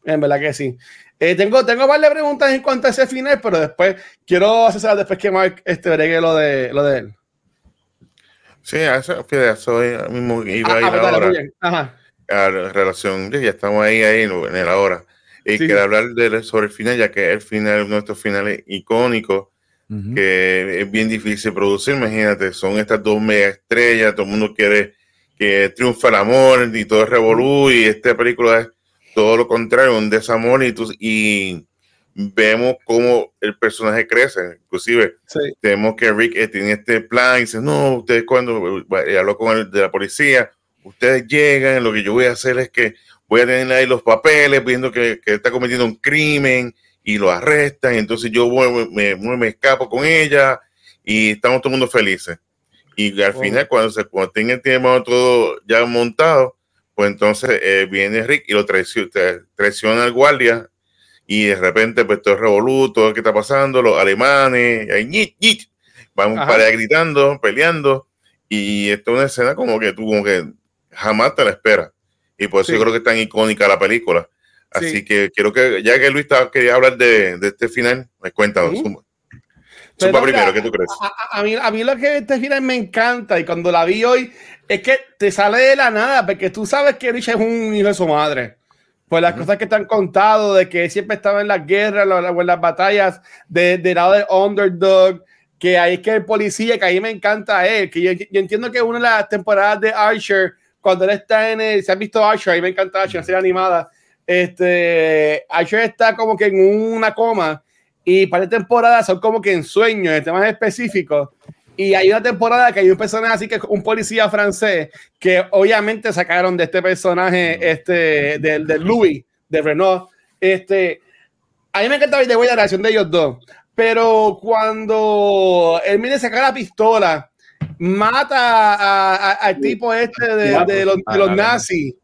En verdad que sí. Eh, tengo, tengo varias preguntas en cuanto a ese final, pero después quiero hacer después que Mark este, bregue lo de, lo de él. Sí, eso, eso mismo iba a ir ahora. A la relación, ya estamos ahí, ahí en el ahora. Y quiero hablar de, sobre el final, ya que el final es uno de estos finales icónicos, que es bien difícil producir. Imagínate, son estas dos mega estrellas, todo el mundo quiere que triunfe el amor y todo es revolú, y esta película es todo lo contrario, un desamor y, y vemos cómo el personaje crece. Inclusive, tenemos que Rick eh, tiene este plan y dice, no, ustedes cuando habló con el de la policía, ustedes llegan, lo que yo voy a hacer es que voy a tener ahí los papeles viendo que, que está cometiendo un crimen, y lo arrestan, entonces yo me, me, escapo con ella y estamos todo el mundo felices. Y al final, cuando se cuando tenga el tiempo todo ya montado, pues entonces eh, viene Rick y lo traiciona, traiciona al guardia y de repente pues todo es revoluto, todo lo que está pasando, los alemanes, ahí, vamos para allá gritando, peleando y esto es una escena como que tú como que jamás te la esperas y por eso yo creo que es tan icónica la película. Así que quiero que, ya que Luis estaba, quería hablar de, de este final, me cuenta. Uh primero, ¿qué tú crees? A, mí, a mí lo que este final me encanta y cuando la vi hoy es que te sale de la nada, porque tú sabes que Rich es un hijo de su madre. Pues las cosas que te han contado, de que siempre estaba en las guerras, en las batallas, de, lado del underdog, que ahí es que el policía, que ahí me encanta él, que yo, yo entiendo que una de las temporadas de Archer, cuando él está en el, se ha visto Archer, ahí me encanta Archer, la serie animada, este, Archer está como que en una coma y para esta temporada son como que en sueños, en temas específicos. Y hay una temporada que hay un personaje así que un policía francés que obviamente sacaron de este personaje, este, del de Louis, de Renault. Este, a mí me encanta de la relación de ellos dos, pero cuando él viene a sacar la pistola, mata al tipo este de, los, de los nazis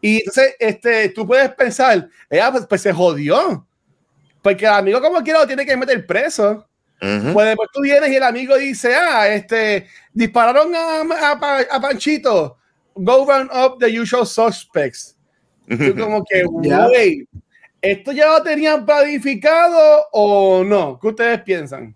y entonces, este, tú puedes pensar, ella pues, pues, se jodió. Porque el amigo, como quiera, lo tiene que meter preso. Pues después tú vienes y el amigo dice, ah, este, dispararon a, a, Panchito. Go run up the usual suspects. Tú como que, güey, ¿esto ya lo tenían planificado o no? ¿Qué ustedes piensan?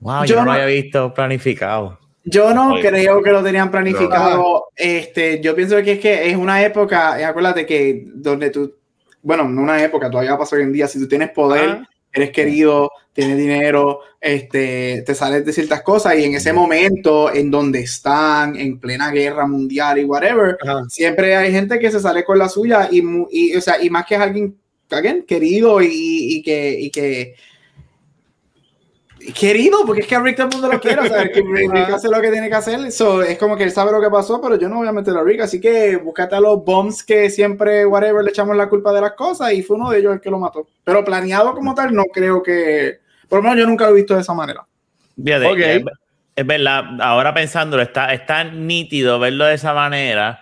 Wow, yo, yo no lo había visto planificado. Yo no creo que lo tenían planificado. Este, yo pienso que es que es una época, acuérdate que donde tú, bueno, no una época, todavía pasa hoy en día, si tú tienes poder, eres querido, tienes dinero, este, te sales de ciertas cosas y en ese momento en donde están, en plena guerra mundial y whatever, siempre hay gente que se sale con la suya y, y, o sea, y más que es alguien, alguien querido y, y que, y que querido, porque es que a Rick todo el mundo lo quiere, o sea, que Rick hace lo que tiene que hacer, so, es como que él sabe lo que pasó, pero yo no voy a meter a Rick, así que búscate a los bombs que siempre, whatever, le echamos la culpa de las cosas y fue uno de ellos el que lo mató. Pero planeado como tal, no creo que, por lo menos yo nunca lo he visto de esa manera. okay. es, verdad, ahora pensándolo, está, está nítido verlo de esa manera,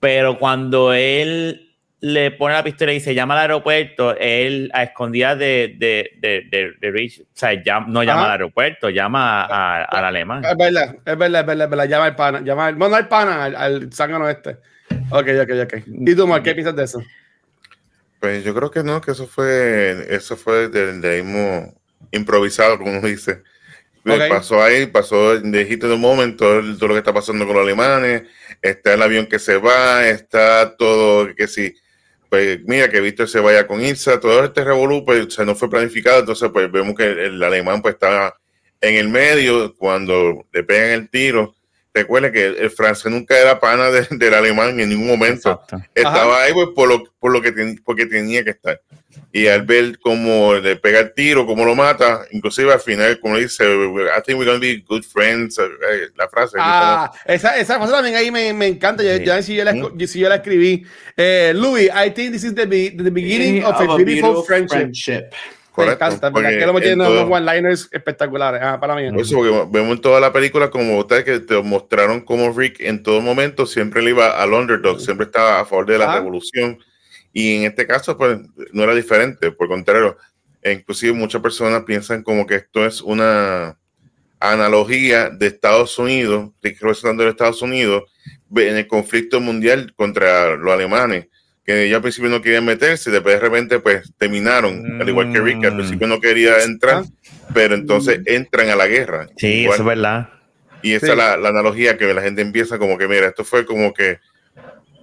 pero cuando él le pone la pistola y se llama al aeropuerto, él a escondidas de, de, de, de, Rich, o sea, no llama al aeropuerto, llama al alemán. Es verdad, es verdad, es verdad, es verdad, llama al pana, llama al, bueno, al pana, al, al zángano este. Ok, ok, ok. ¿Y tú, Mark, qué piensas de eso? Pues yo creo que no, que eso fue, eso fue del, mismo improvisado, como dice. Pasó ahí, pasó de hit de un momento, todo, todo, lo que está pasando con los alemanes, está el avión que se va, está todo, que sí, pues mira que Víctor se vaya con Ilsa, todo este revolú pues se no fue planificado, entonces pues vemos que el, alemán pues estaba en el medio cuando le pegan el tiro. Recuerde que el, francés nunca era pana del alemán en ningún momento. Estaba ahí pues por lo, por lo que porque tenía que estar y al ver cómo le pega el tiro, cómo lo mata, inclusive al final, como dice, I think we're going to be good friends, eh, la frase. Ah, esa, esa frase también ahí me, me encanta, yo, ya si yo, la, si yo la escribí. Eh, Louis, I think this is the, the beginning of, a, beautiful, friendship. Me encanta, porque que lo metiendo unos one-liners espectaculares. Ah, para mí. Eso, porque vemos en toda la película como ustedes que te mostraron como Rick en todo momento siempre le iba al underdog, siempre estaba a favor de la revolución. Y en este caso, pues no era diferente, por contrario, e inclusive muchas personas piensan como que esto es una analogía de Estados Unidos, representando de Estados Unidos, en el conflicto mundial contra los alemanes, que ellos al principio no querían meterse, después de repente pues terminaron, al igual que Rick, al principio no quería entrar, pero entonces entran a la guerra. Sí, eso es verdad. Y esa es la, la, analogía que la gente empieza como que, mira, esto fue como que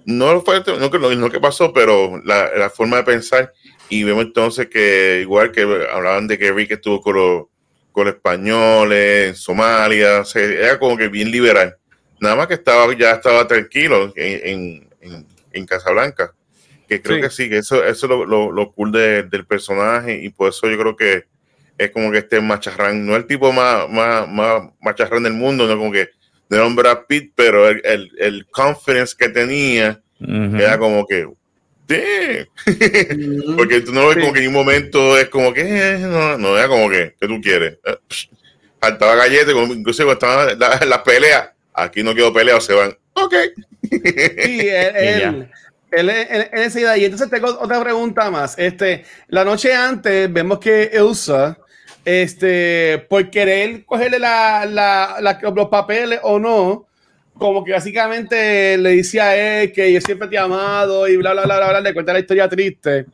no fue no, no que pasó, pero la, la, forma de pensar. Y vemos entonces que, igual que hablaban de que Rick estuvo con los, con españoles en Somalia, era como que bien liberal. Nada más que estaba ya estaba tranquilo en, en, en, Casablanca. Que creo que sí, que eso, eso es lo, lo, cool del personaje. Y por eso yo creo que es como que este macharrán, no el tipo más, más, más macharrán del mundo, no como que de nombre Pitt, pero el, el, el confidence que tenía era como que Sí. Porque tú no ves como que en un momento es como que, eh, no, no, es como que, ¿qué tú quieres? Eh, faltaba gallete, incluso cuando estaban las la peleas, aquí no quedó pelea o se van. Ok. Sí, él, él, él, Y entonces tengo otra pregunta más. Este, la noche antes vemos que Elsa, este, por querer cogerle la, la, los papeles o no, como que básicamente le dice a él que yo siempre te he amado y bla, bla, bla, bla, bla le cuenta la historia triste.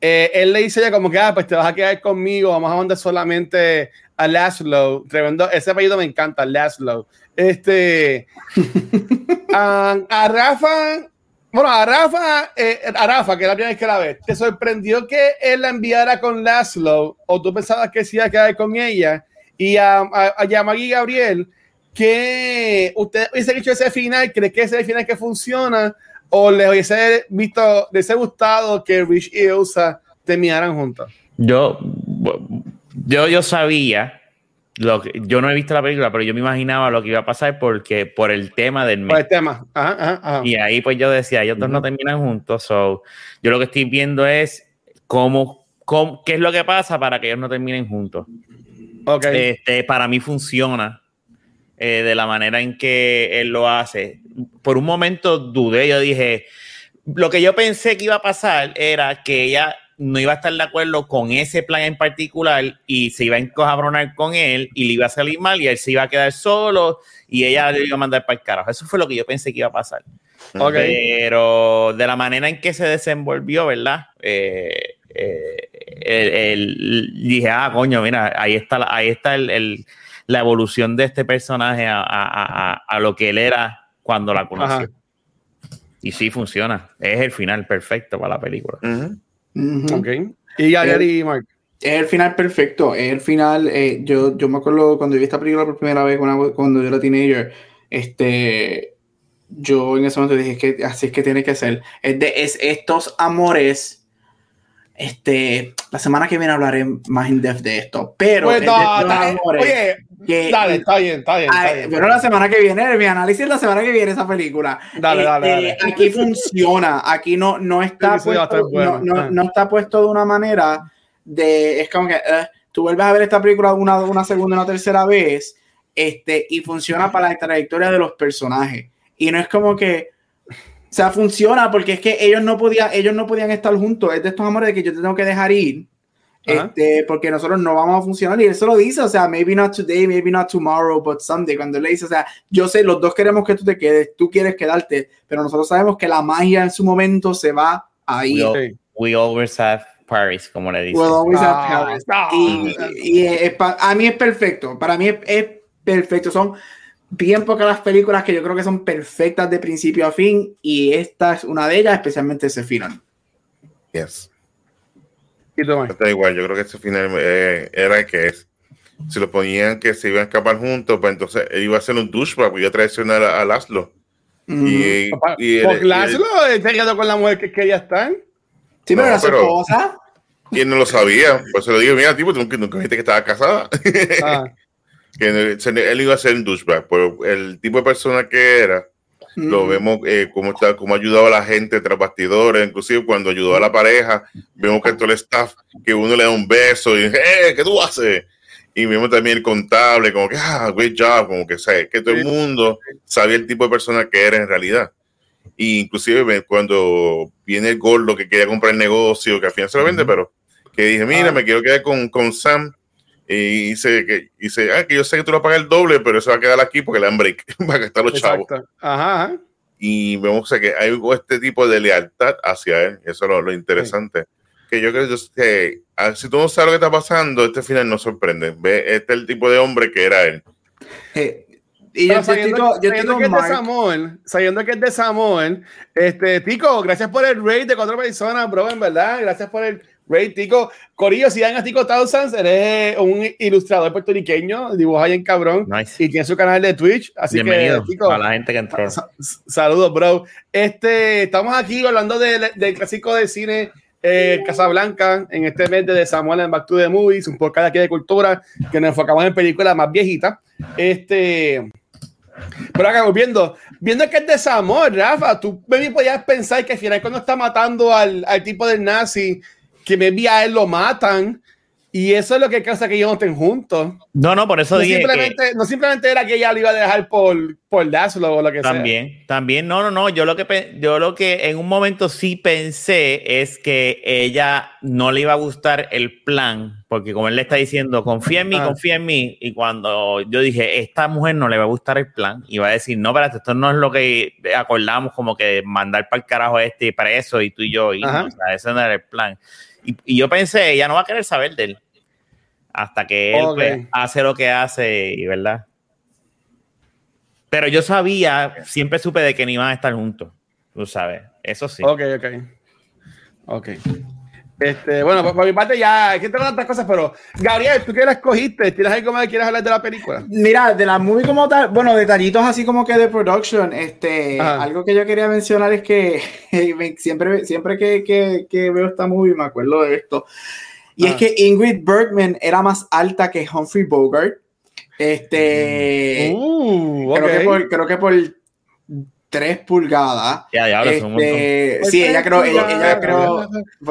Eh, él le dice ya como que, ah, pues te vas a quedar conmigo, vamos a mandar solamente a Laszlo. Tremendo, ese apellido me encanta, Laszlo. Este, a, a, Rafa, bueno, a Rafa, eh, que es la primera vez que la ves, ¿te sorprendió que él la enviara con Laszlo o tú pensabas que sí iba a quedar con ella? Y a, a, a Gabriel, que usted hubiese dicho ese final, cree que ese es el final que funciona o le hubiese visto, le hubiese gustado que Rich y Elsa terminaran juntos? Yo, yo, yo sabía, lo que, yo no he visto la película, pero yo me imaginaba lo que iba a pasar porque por el tema del Por el tema. Ajá, Y ahí pues yo decía, ellos dos no terminan juntos, so, yo lo que estoy viendo es cómo, cómo, qué es lo que pasa para que ellos no terminen juntos. Okay. Este, para mí funciona eh, de la manera en que él lo hace. Por un momento dudé, yo dije, lo que yo pensé que iba a pasar era que ella no iba a estar de acuerdo con ese plan en particular y se iba a encojabronar con él y le iba a salir mal y él se iba a quedar solo y ella le iba a mandar para el carajo. Eso fue lo que yo pensé que iba a pasar. Pero de la manera en que se desenvolvió, ¿verdad? Eh, eh, dije, ah, coño, mira, ahí está, ahí está el la evolución de este personaje a, a, a, lo que él era cuando la conoció. Y sí funciona. Es el final perfecto para la película. Y Gary Mark. Es el final perfecto. Es el final. Eh, yo, yo me acuerdo cuando vi esta película por primera vez, cuando, cuando yo era teenager. Este. Yo en ese momento dije que así es que tiene que ser. Es de es estos amores este, la semana que viene hablaré más in depth de esto, pero pues oye, dale, está bien, está bien, Pero la semana que viene, mi análisis la semana que viene esa película. Dale, dale, este, Aquí funciona, aquí no, no está puesto, no, no, está puesto de una manera de, es como que eh, tú vuelves a ver esta película una, una segunda, una tercera vez, este, y funciona para la trayectoria de los personajes. Y no es como que o sea, funciona porque es que ellos no, podían, ellos no podían estar juntos. Es de estos amores de que yo te tengo que dejar ir. Este, porque nosotros no vamos a funcionar y eso lo dice, o sea, maybe not today, maybe not tomorrow, but someday, cuando él le dice, o sea, yo sé, los dos queremos que tú te quedes, tú quieres quedarte, pero nosotros sabemos que la magia en su momento se va a ir. We, always have Paris, como le dice. We always have ah, Paris. Y, a mí es perfecto, para mí es, es perfecto, son bien pocas las películas que yo creo que son perfectas de principio a fin y esta es una de ellas, especialmente ese final. Yes. Está igual, yo creo que ese final eh, era el que es. Si lo ponían que se iban a escapar juntos, pues entonces él iba a ser un douchebag, iba a traicionar a, a Laszlo. Y, y, pues Laszlo está quedando con la mujer que quería estar. Sí, pero era su esposa. Y él no lo sabía, pues se lo digo, mira, tipo, tú nunca, nunca viste que estaba casada. Ah que él iba a ser un douchebag, pero el tipo de persona que era, lo vemos eh, como está, como ayudaba a la gente tras bastidores, inclusive cuando ayudó a la pareja, vemos que todo el staff, que uno le da un beso y dice, eh, ¿qué tú haces? Y vemos también el contable, como que, ah, great job, como que, ¿sabes? que todo el mundo sabía el tipo de persona que era en realidad. Y inclusive cuando viene el gordo que quería comprar el negocio, que al final se lo vende, pero que dije, mira, ah. me quiero quedar con, con Sam, y dice que, dice, ah, que yo sé que tú lo pagas el doble, pero eso va a quedar aquí porque le dan break para que estén los chavos. Ajá. Y vemos que hay este tipo de lealtad hacia él. Eso es lo, interesante. Que yo creo que si tú no sabes lo que está pasando, este final no sorprende. Ve, este es el tipo de hombre que era él. Eh, y yo, sabiendo, yo, que es de Samuel, sabiendo que es de Samuel, este, Tico, gracias por el raid de cuatro personas, bro, en verdad, gracias por el Ray Tico, Corillo, si dan a Tico Thousands, eres un ilustrador puertorriqueño, dibuja en cabrón y tiene su canal de Twitch. Así Bienvenido que, Tico, a la gente que entró. Saludos, bro. Este, estamos aquí hablando del clásico de cine eh, Casablanca en este mes de Samuel en Back to the Movies, un podcast aquí de cultura que nos enfocamos en películas más viejitas. Este, Pero acá, viendo, viendo que es desamor, Rafa, tú me podías pensar que al final cuando está matando al, al tipo del nazi, que me a él lo matan, y eso es lo que causa que ellos no estén juntos. No, no, por eso no simplemente, No simplemente era que ella lo iba a dejar por, por Daslo o lo que sea. También, también, no, no, no. Yo lo, que, yo lo que en un momento sí pensé es que ella no le iba a gustar el plan, porque como él le está diciendo, confía en mí, ah. confía en mí. Y cuando yo dije, esta mujer no le va a gustar el plan, iba a decir, no, espérate, esto no es lo que acordamos, como que mandar para el carajo a este y eso y tú y yo. Y no, o sea, ese no era el plan. Y, yo pensé, ella no va a querer saber de él. Hasta que él pues, hace lo que hace, y verdad. Pero yo sabía, siempre supe de que no iban a estar juntos. Tú sabes, eso sí. Ok, ok. Ok. Este, bueno, por, mi parte ya, aquí tengo tantas cosas, pero Gabriel, ¿tú qué la escogiste? ¿Tienes algo más que quieras hablar de la película? Mira, de la movie como tal, bueno, detallitos así como que de production, este, algo que yo quería mencionar es que siempre, siempre que, que, que, veo esta movie me acuerdo de esto. Y es que Ingrid Bergman era más alta que Humphrey Bogart. Este, uh, creo, que por, creo que por 3 pulgadas. Ya, ya, este, Sí, ella creo, ella, ella creo,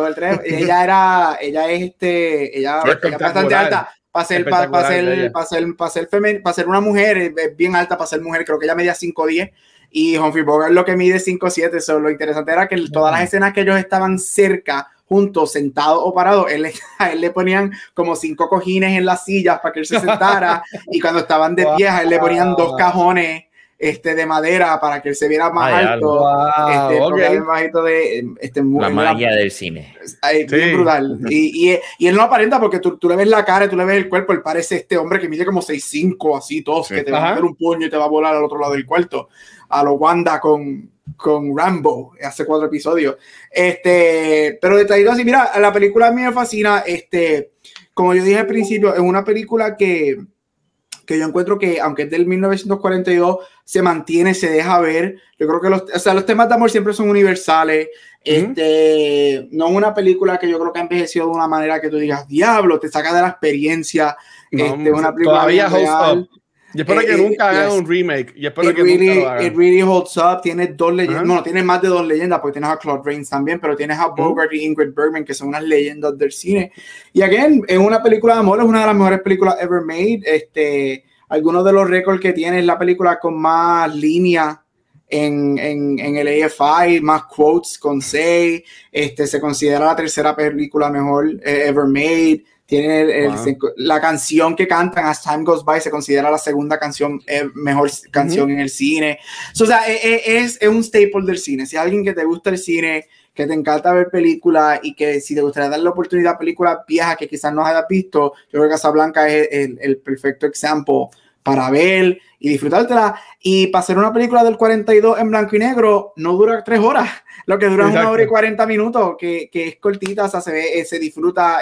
el 3, ella era, ella es este, ella es bastante alta. Para ser, para, para, ser, para, ser, para, ser femen, para ser una mujer, es bien alta para ser mujer, creo que ella medía 5'10 y Humphrey Bogart lo que mide 5'7. Eso lo interesante era que todas las escenas que ellos estaban cerca, juntos, sentados o parados, él, a él le ponían como cinco cojines en las sillas para que él se sentara y cuando estaban de pie, a él le ponían dos cajones este, de madera para que él se viera más alto. este, bajito de, este, la magia del cine. brutal. Y, y, y, él no aparenta porque tú, tú, le ves la cara, tú le ves el cuerpo, él parece este hombre que mide como 6'5, así, todos, que te va a meter un puño y te va a volar al otro lado del cuarto. A lo Wanda con, con Rambo hace cuatro episodios. Este, pero detallado así, mira, la película a mí me fascina. Este, como yo dije al principio, es una película que que yo encuentro que, aunque es del 1942, se mantiene, se deja ver. Yo creo que los, o sea, los temas de amor siempre son universales. Este, no es una película que yo creo que ha envejecido de una manera que tú digas, diablo, te saca de la experiencia. No, este, una película todavía real. Yo espero que eh, nunca hagan un remake. Yo espero que really, nunca lo hagan. It really holds up. Tiene dos leyendas. Bueno, tiene más de dos leyendas, porque tienes a Claude Rains también, pero tienes a Bogart y Ingrid Bergman, que son unas leyendas del cine. Y again, es una película de amor, es una de las mejores películas ever made. Este, algunos de los récords que tiene es la película con más líneas en, en, en, el AFI, más quotes con 6. Este, se considera la tercera película mejor eh, ever made tiene la canción que cantan As Time Goes By, se considera la segunda canción, eh, mejor canción en el cine. o sea, e, e, es, es, un staple del cine. Si alguien que te gusta el cine, que te encanta ver películas y que si te gustaría dar la oportunidad a películas viejas que quizás no hayas visto, yo creo que Casablanca es el, el perfecto ejemplo para ver y disfrutártela. Y para hacer una película del 42 en blanco y negro, no dura tres horas, lo que dura una hora y 40 minutos, que, que, es cortita, o sea, se ve, eh, se disfruta.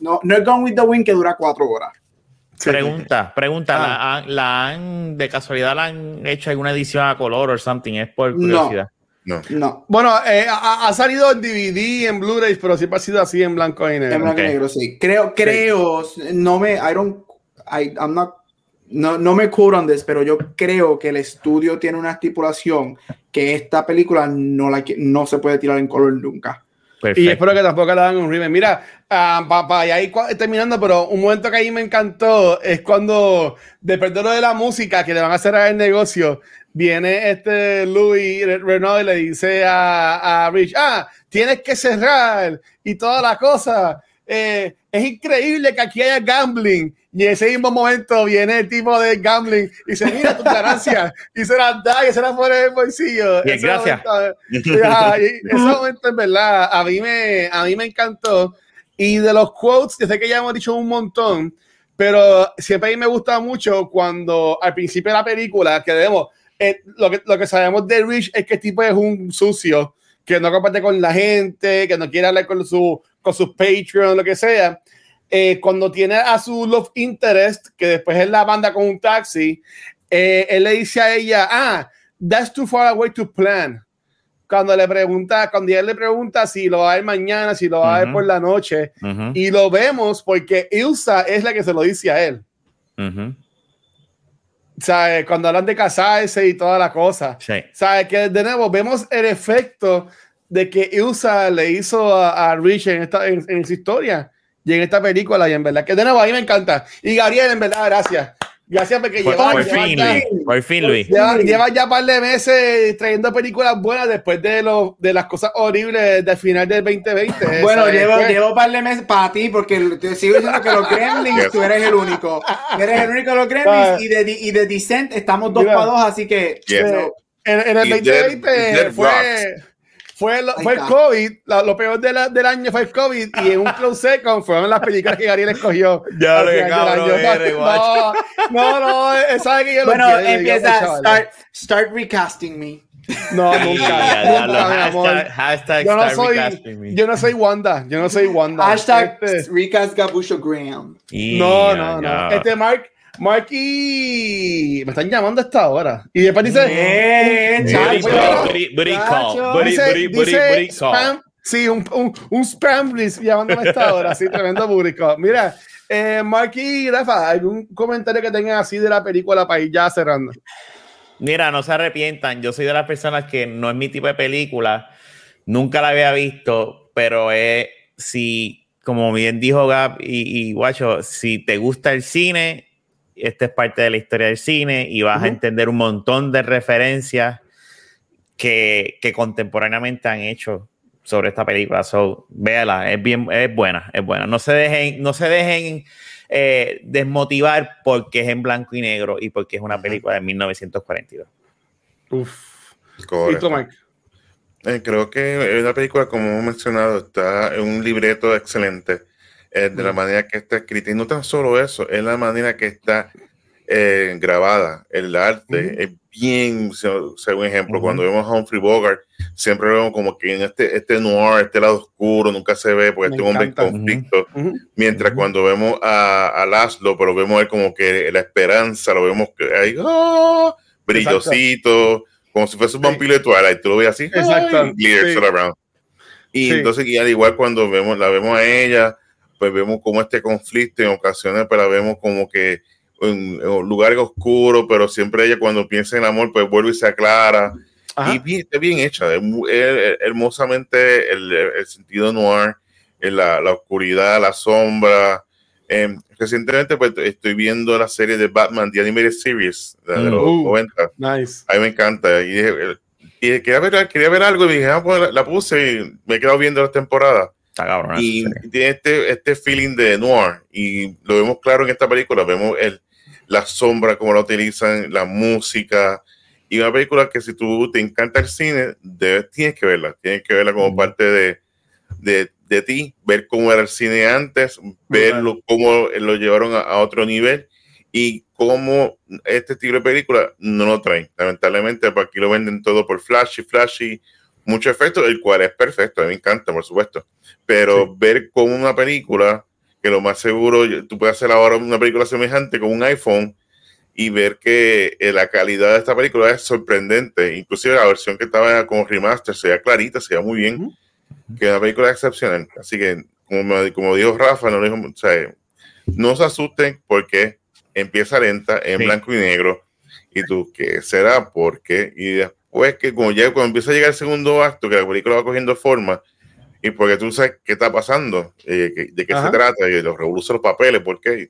no, no es Gone with the Wind que dura cuatro horas. Pregunta, pregunta, ah. ¿la, han, de casualidad la han hecho alguna edición a color o something? Es por curiosidad. No. No. Bueno, eh, ha, salido en DVD, en Blu-ray, pero siempre ha sido así en blanco y negro. En blanco y negro, sí. Creo, creo, no me, I don't, I, I'm not no, no me curan this, pero yo creo que el estudio tiene una estipulación que esta película no, la, no se puede tirar en color nunca. Y espero que tampoco le hagan un remake. Mira, uh, papá, y ahí terminando, pero un momento que ahí me encantó es cuando, de lo de la música que le van a hacer el negocio, viene este Louis Renault y le dice a, a Rich, ah, tienes que cerrar y toda la cosa. Eh, es increíble que aquí haya gambling. Y en ese mismo momento viene el tipo de gambling y dice, mira tu ganancia. y se la da y se la pone en el bolsillo. Bien, gracias. ese momento, en verdad, a mí, me, a mí me encantó. Y de los quotes, yo sé que ya hemos dicho un montón, pero siempre a mí me gusta mucho cuando al principio de la película, que debemos, eh, lo, que, lo que sabemos de Rich es que el tipo es un sucio, que no comparte con la gente, que no quiere hablar con su con sus Patreon, lo que sea, eh, cuando tiene a su love interest, que después es la banda con un taxi, eh, él le dice a ella, ah, that's too far away to plan. Cuando le pregunta, cuando él le pregunta si lo va a ver mañana, si lo va a ver por la noche, y lo vemos porque Ilsa es la que se lo dice a él. ¿sabes? Cuando hablan de casarse y toda la cosa. Sí. ¿Sabes? Que de nuevo vemos el efecto de que Ilsa le hizo a, Rich en, esta, en, en, su historia y en esta película. Y en verdad, que de nuevo a mí me encanta. Y Gabriel, en verdad, gracias. Gracias porque por, lleva, por, fin, ya, Luis, por fin, Luis. Lleva, lleva, ya un par de meses trayendo películas buenas después de, lo, de las cosas horribles del final del 2020. Bueno, llevo, llevo un par de meses para ti porque te sigo diciendo que los Gremlins, tú eres el único. Eres el único de los Gremlins y de, y de Descent estamos dos para dos, así que... Yeah. En, en, el 2020 fue... Fue, lo, fue el COVID, lo, lo peor de la, del año fue el COVID y en un close second fueron las películas que Gabriel escogió. Ya lo que cabrón eres, no, no, no, sabe que yo bueno, lo quiero. Bueno, empieza, start, start recasting me. No, nunca. Ya, nunca mi amor. Hashtag, yo, no soy, yo no soy Wanda. Yo no soy Wanda. Hashtag este, recast Gabusho Graham. No, no, no. Este Mark, Marky, me están llamando a esta hora. Y después dice. Eh, Sí, un, un, un spam llamándome a esta hora. Sí, tremendo burico. Mira, eh, Marky Rafa, ¿algún comentario que tengan así de la película para ir ya cerrando? Mira, no se arrepientan. Yo soy de las personas que no es mi tipo de película. Nunca la había visto, pero es si, como bien dijo Gab y, y Guacho, si te gusta el cine, esta es parte de la historia del cine y vas uh -huh. a entender un montón de referencias que, que, contemporáneamente han hecho sobre esta película. So, véala, es bien, es buena, es buena. No se dejen, no se dejen eh, desmotivar porque es en blanco y negro y porque es una película de 1942. Uf. Correcto. Mike? Eh, creo que es una película, como hemos mencionado, está en un libreto excelente eh, de la manera que está escrita. Y no tan solo eso, es la manera que está eh, grabada. El arte uh -huh. es bien, según ejemplo, uh -huh. cuando vemos a Humphrey Bogart, siempre vemos como que en este, este noir, este lado oscuro, nunca se ve porque este hombre en conflicto. Uh -huh. Mientras cuando vemos a, a Laszlo, pero vemos él como que la esperanza, lo vemos que ahí, ¡oh! brillosito, Exacto. como si fuese un vampiro de Twilight, tú lo ves así, Exacto. sí. Y sí. entonces, y al igual cuando vemos, la vemos a ella, pues vemos como este conflicto en ocasiones, pero la vemos como que en, en lugares oscuros, pero siempre ella cuando piensa en amor, pues vuelve y se aclara. Ajá. Y bien, está bien hecha, es, es, hermosamente el, el, sentido noir, la, la, oscuridad, la sombra. Eh, recientemente pues, estoy viendo la serie de Batman, The Animated Series, de, de los uh, 90. Nice. A mí me encanta. Y, y quería, ver, quería ver algo y dije, ah, pues la, la puse y me he quedado viendo la temporada. Está cabrón. Y tiene este, este feeling de noir. Y lo vemos claro en esta película. Vemos el, la sombra, cómo la utilizan, la música. Y una película que si tú te encanta el cine, debes, tienes que verla. Tienes que verla como parte de, de, de, ti, ver cómo era el cine antes, verlo, cómo lo llevaron a, a, otro nivel y cómo este tipo de película no lo traen. Lamentablemente, por aquí lo venden todo por flashy, flashy, mucho efecto, el cual es perfecto, a mí me encanta, por supuesto. Pero sí. ver como una película, que lo más seguro, tú puedes hacer ahora una película semejante con un iPhone y ver que eh, la calidad de esta película es sorprendente. Inclusive la versión que estaba con remaster se veía clarita, se veía muy bien. Uh -huh. Que la película es excepcional. Así que, como, como dijo Rafa, no, dijo, o sea, no se asusten porque empieza lenta, en sí. blanco y negro. Y tú, ¿qué será? ¿Por qué? Y después que como ya, cuando empieza a llegar el segundo acto, que la película va cogiendo forma, y porque tú sabes qué está pasando, eh, de qué Ajá. se trata, y los revolucionan los papeles, porque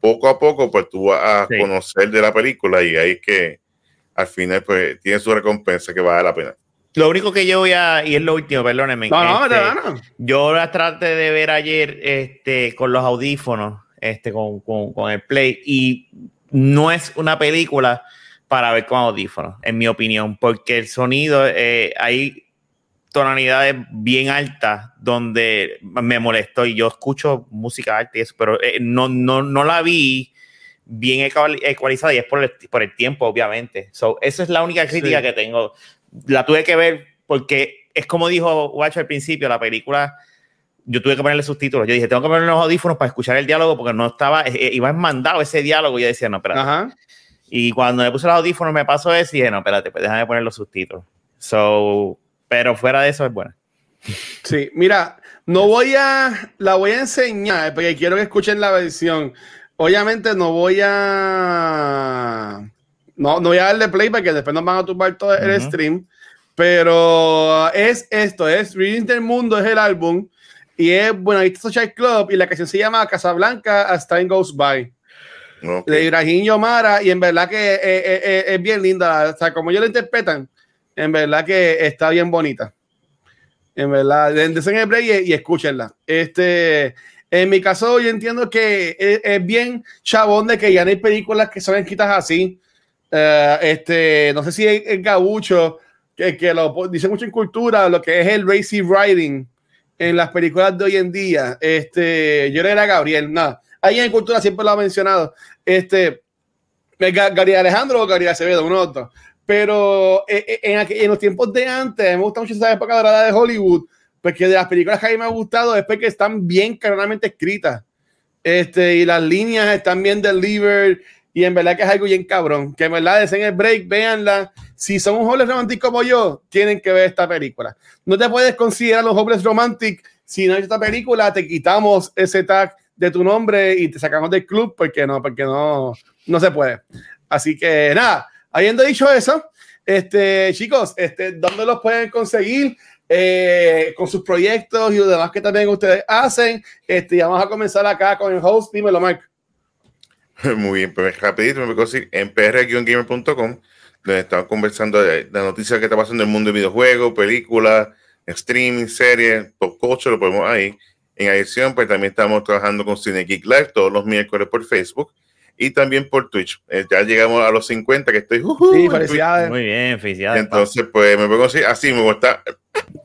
poco a poco pues tú vas a sí. conocer de la película y ahí es que al final pues tiene su recompensa que vale la pena. Lo único que yo voy a, y es lo último, perdónenme. No, este, no, no, Yo la traté de ver ayer este, con los audífonos, este, con, con, con el play, y no es una película para ver con audífonos, en mi opinión, porque el sonido, eh, hay tonalidades bien altas donde me molestó y yo escucho música alta y eso, pero eh, no, no, no la vi bien ecualizada y es por el, por el tiempo, obviamente. So, esa es la única crítica sí. que tengo. La tuve que ver porque es como dijo Watch al principio, la película, yo tuve que ponerle subtítulos. Yo dije, tengo que poner los audífonos para escuchar el diálogo porque no estaba, eh, iba mandado ese diálogo y yo decía, no, espérate. Y cuando me puse los audífonos me pasó eso y dije, no, espérate, pues déjame poner los subtítulos. So, pero fuera de eso es buena. Sí, mira, no voy a, la voy a enseñar porque quiero que escuchen la versión. Obviamente no voy a, No, no voy a darle play porque después nos van a tumbar todo el stream. Pero es esto, es Reading del Mundo, es el álbum. Y es bueno, ahí Social Club y la canción se llama Casablanca As Time Goes By. De Ibrahim Yomara. Y en verdad que eh, eh, eh, es bien linda. O sea, como ellos lo interpretan, en verdad que está bien bonita. En verdad, desen el play y, y, escúchenla. Este, en mi caso, yo entiendo que es, bien chabón de que ya no hay películas que son escritas así. este, no sé si es, es gabucho, que, que lo dice mucho en cultura, lo que es el racy writing en las películas de hoy en día. Este, yo era Gabriel, nada. Ahí en cultura siempre lo ha mencionado. Este, Gabriel Alejandro o Gabriel Acevedo, uno otro. Pero eh, eh, en, en, los tiempos de antes, me gusta mucho esa época dorada de Hollywood, porque de las películas que a mí me ha gustado es porque están bien claramente escritas. Este, y las líneas están bien delivered y en verdad que es algo bien cabrón. Que en verdad, en el break, véanla. Si son un joven romántico como yo, tienen que ver esta película. No te puedes considerar los jóvenes románticos si no hay esta película, te quitamos ese tag de tu nombre y te sacamos del club porque no, porque no, no se puede. Así que nada, habiendo dicho eso, este, chicos, este, ¿dónde los pueden conseguir? Eh, con sus proyectos y lo demás que también ustedes hacen. Este, y vamos a comenzar acá con el host, dímelo, Mark. Muy bien, pues rapidito me decir en pr-gamer.com, donde estamos conversando de, la noticias que está pasando en el mundo de videojuegos, películas, streaming, series, top coach, lo ponemos ahí. En adición, pues también estamos trabajando con Cine Geek Live todos los miércoles por Facebook y también por Twitch. Eh, ya llegamos a los 50, que estoy. sí, felicidades. Muy bien, felicidades. Entonces, pues me puedo conseguir así, me gusta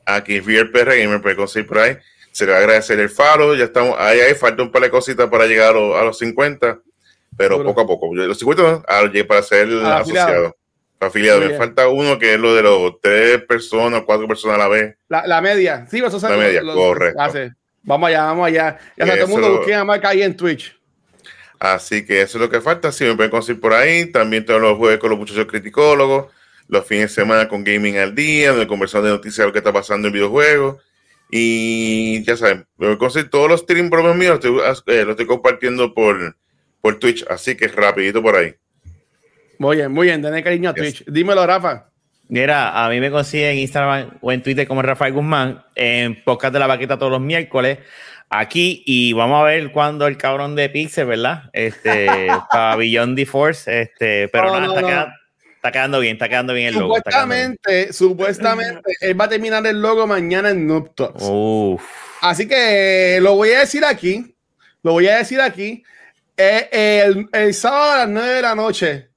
aquí, el PR Gamer, puede conseguir por ahí. Se le va a agradecer el faro, ya estamos ahí, ahí, falta un par de cositas para llegar a, los, a los 50 pero poco a poco. Los 50 para ser asociado. Afiliado. Me falta uno que es lo de los tres personas, cuatro personas a la vez. La, media. Sí, eso La media, correcto. Vamos allá, vamos allá. Ya todo el mundo busque a marca ahí en Twitch. Así que eso es lo que falta. Sí, me pueden conseguir por ahí. También todos los jueves con los muchachos criticólogos. Los fines de semana con Gaming al Día, donde conversamos de noticias de lo que está pasando en videojuegos. Y ya saben, me voy a conseguir todos los stream bromas míos. Eh, los estoy compartiendo por, por Twitch, así que rapidito por ahí. Muy bien, muy bien, tener cariño a Twitch. Dímelo, Rafa. Mira, a mí me consiguen en Instagram o en Twitter como Rafael Guzmán, en podcast de la vaqueta todos los miércoles, aquí, y vamos a ver cuándo el cabrón de Pixel, ¿verdad? Este, Pabellón de Force, este, pero nada, está, Quedando, bien, está quedando bien el logo. Supuestamente, supuestamente, él va a terminar el logo mañana en Noob Así que lo voy a decir aquí, lo voy a decir aquí, el, el, sábado a las 9 de la noche.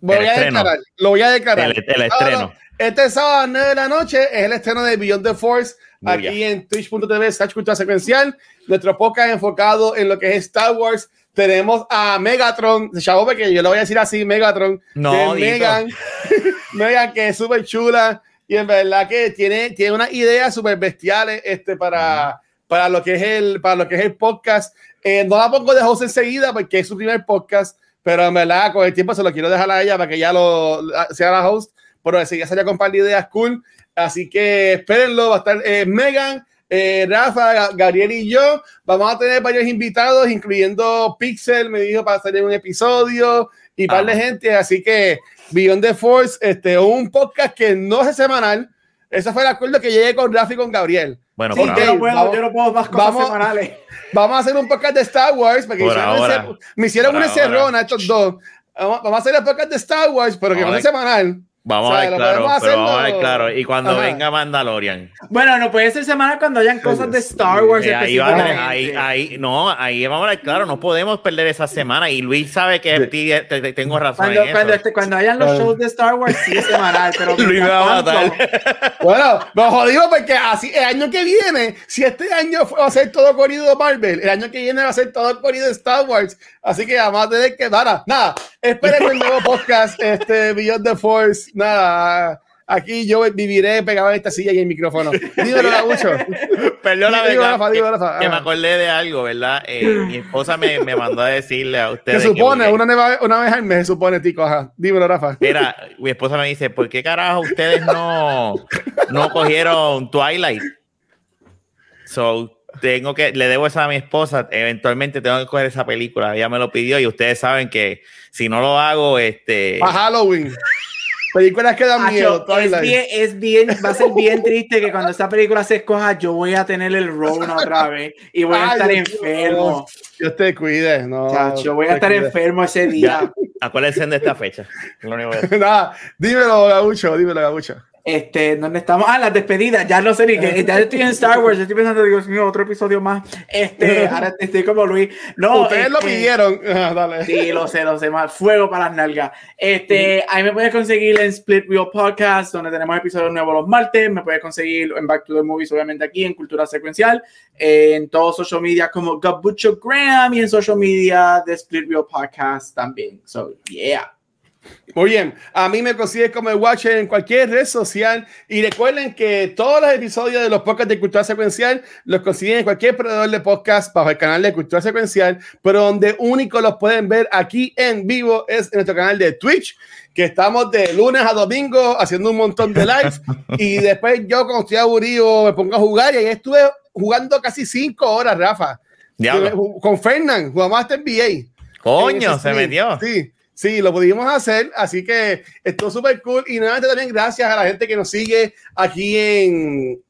Voy a declarar, lo voy a declarar. El, estreno. Este sábado a las 9 de la noche es el estreno de Beyond the Force aquí en twitch.tv slash cultura secuencial. Nuestro podcast enfocado en lo que es Star Wars. Tenemos a Megatron, chavo, porque yo lo voy a decir así, Megatron. No, Megan, Megan, que es súper chula y en verdad que tiene, tiene unas ideas súper bestiales este, para, para, lo que es el, para lo que es el podcast. Eh, no la pongo de host enseguida porque es su primer podcast, pero en verdad con el tiempo se lo quiero dejar a ella para que ya lo sea la host. Pero sí, ya salió con par de ideas cool. Así que espérenlo, va a estar eh, Megan, eh, Rafa, Gabriel y yo. Vamos a tener varios invitados, incluyendo Pixel, me dijo para hacer un episodio y par de gente. Así que Beyond the Force, este, un podcast que no es semanal. Ese fue el acuerdo que llegué con Rafa y con Gabriel. Bueno, yo, no puedo, yo no puedo más cosas vamos, semanales. Vamos a hacer un podcast de Star Wars, porque me hicieron un encerrón a estos dos. Vamos, a hacer el podcast de Star Wars, pero que no es semanal. Vamos a ver, claro, pero vamos a ver, claro. Y cuando venga Mandalorian. Bueno, no puede ser semana cuando hayan cosas de Star Wars. Eh, ahí, va, ahí, ahí, no, ahí vamos a ver, claro, no podemos perder esa semana. Y Luis sabe que te, tengo razón. Cuando, en cuando, eso. Este, cuando, hayan los shows de Star Wars, sí es semanal, pero. Luis va a matar. bueno, me jodido porque así, el año que viene, si este año va a ser todo corrido de Marvel, el año que viene va a ser todo corrido de Star Wars. Así que vamos a tener que. Nada, nada, esperen el nuevo podcast, este Beyond the Force. Nada aquí yo viviré pegado en esta silla y en el micrófono. Dímelo, mucho. Perdóname, que, me acordé de algo, ¿verdad? Eh, mi esposa me, me, mandó a decirle a ustedes. Se supone, una, una, vez al mes, se supone, Tico. Ajá. Dímelo, Rafa. Mira, mi esposa me dice, ¿por qué carajo ustedes no, no cogieron Twilight? So, tengo que, le debo esa a mi esposa, eventualmente tengo que coger esa película, ella me lo pidió y ustedes saben que si no lo hago, este... A Halloween. Películas que dan miedo. Es bien, es bien, va a ser bien triste que cuando esta película se escoja, yo voy a tener el Rona otra vez y voy a estar enfermo. Dios te cuide, no. yo voy a estar enfermo ese día. Acuérdense de esta fecha. Nada, dímelo, Gabucho, dímelo, Gabucho. Este, ¿dónde estamos? Ah, las despedidas, ya no sé ni qué, ya estoy en Star Wars, estoy pensando, Dios mío, otro episodio más. Este, ahora estoy como Luis. No, ustedes lo este, pidieron. Ah, dale. Sí, lo sé, lo sé, más fuego para las nalgas. Este, ahí me puedes conseguir en Split Wheel Podcast, donde tenemos episodios nuevos los martes. Me puedes conseguir en Back to the Movies, obviamente aquí en Cultura Secuencial, en todos social media como Gabucho Graham y en social media de Split Wheel Podcast también. So, yeah. Muy bien, a mí me consigues como el Watcher en cualquier red social y recuerden que todos los episodios de los podcasts de Cultura Secuencial los consiguen en cualquier proveedor de podcast bajo el canal de Cultura Secuencial, pero donde único los pueden ver aquí en vivo es en nuestro canal de Twitch, que estamos de lunes a domingo haciendo un montón de lives y después yo cuando estoy aburrido me pongo a jugar y ahí estuve jugando casi cinco horas, Rafa. Con Fernand, jugamos hasta NBA. Coño, se metió. Sí. Sí, lo pudimos hacer, así que esto súper cool. Y nuevamente también gracias a la gente que nos sigue aquí en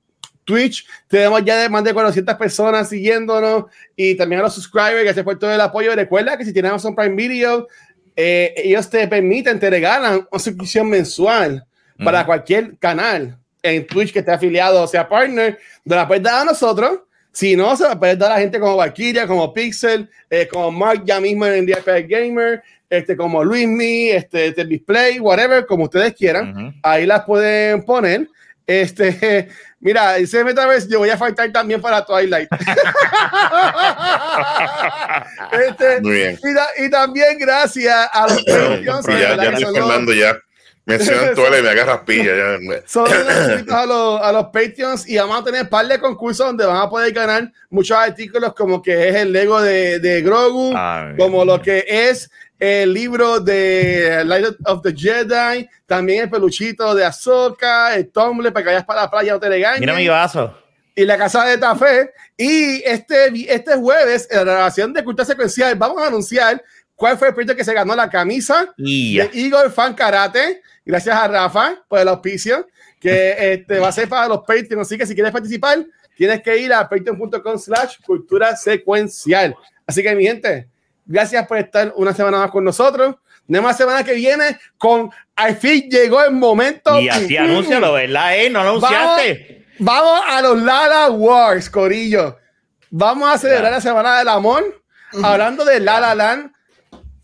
Twitch. Tenemos ya más de 400 personas siguiéndonos y también a los subscribers, gracias por todo el apoyo. Recuerda que si tienes Amazon Prime Video, eh, ellos te permiten, te regalan una suscripción mensual para cualquier canal en Twitch que esté afiliado o sea partner, de la puedes dar a nosotros. Si no, se la puedes dar a la gente como Valkyria, como Pixel, eh, como Mark ya mismo en DFL Gamer, este, como Luismi, este, este, Display, whatever, como ustedes quieran. Ahí las pueden poner. Este, mira, ese vez yo voy a faltar también para Twilight. este, Muy bien. Y, y, también gracias a los Patreons. ya, ya estoy Fernando ya. Mencionan Twilight y me agarras pilla. Son a los, a los Patreons y vamos a tener un par de concursos donde van a poder ganar muchos artículos como que es el Lego de, de Grogu, como lo que es el libro de Light of the Jedi, también el peluchito de Ahsoka, el Tumblr para que vayas para la playa no te regañen. Mira mi vaso. Y la casa de Tafé. Y este, este jueves, en la grabación de Cultura Secuencial, vamos a anunciar cuál fue el proyecto que se ganó la camisa de Igor Fan Karate. Gracias a Rafa por el auspicio, que este, va a ser para los Patreons. Así que si quieres participar, tienes que ir a patreon.com slash cultura secuencial. Así que, mi gente, Gracias por estar una semana más con nosotros. De más semana que viene con al fin llegó el momento. Y así anúncialo, ¿verdad? Eh? No lo anunciaste. Vamos, a los Lala Wars, Corillo. Vamos a celebrar la semana del amor hablando de La La Land,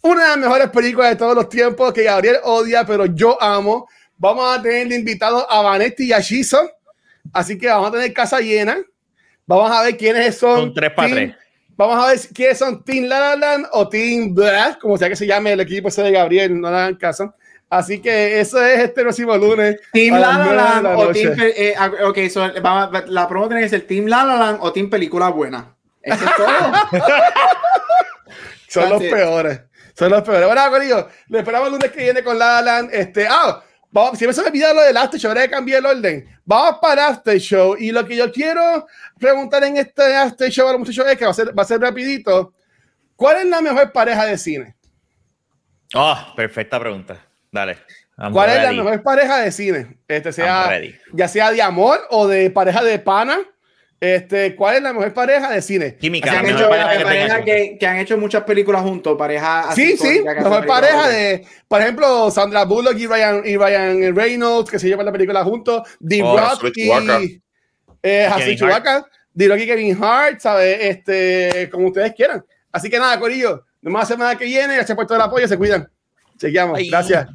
una de las mejores películas de todos los tiempos que Gabriel odia, pero yo amo. Vamos a tener de invitados a Vanetti y a Shizo. Así que vamos a tener casa llena. Vamos a ver quiénes son. Son tres para tres. Vamos a ver quiénes son Team La La o Team Blah, como sea que se llame el equipo ese de Gabriel, no le hagan caso. Así que eso es este próximo lunes. Team La La o Team. Eh, ah, ok, vamos, la promo tiene que ser Team La La o Team Película Buena. Eso es todo. son los peores. Son los peores. Bueno, Corillo, le esperamos el lunes que viene con La La Este, ah, vamos, si me se me olvidó lo del After Show, ahora cambié el orden. Vamos para After Show. Y lo que yo quiero preguntar en este After Show a los muchachos es que va a ser, va a ser rapidito. ¿Cuál es la mejor pareja de cine? Oh, perfecta pregunta. Dale. ¿Cuál es la mejor pareja de cine? Este sea, ya sea de amor o de pareja de pana este, ¿Cuál es la mejor pareja de cine? Química. Que han, hecho, pareja que, que, han hecho muchas películas juntos, pareja. Sí, sí, la mejor pareja de, por ejemplo, Sandra Bullock y Ryan, y Ryan Reynolds, que se llevan la película juntos, The oh, Rock y eh, Chewbacca, The Rock y Kevin Hart, ¿sabes? Este, como ustedes quieran. Así que nada, Corillo, nos vemos la semana que viene. Gracias por todo el apoyo, se cuidan. Chequeamos. Gracias.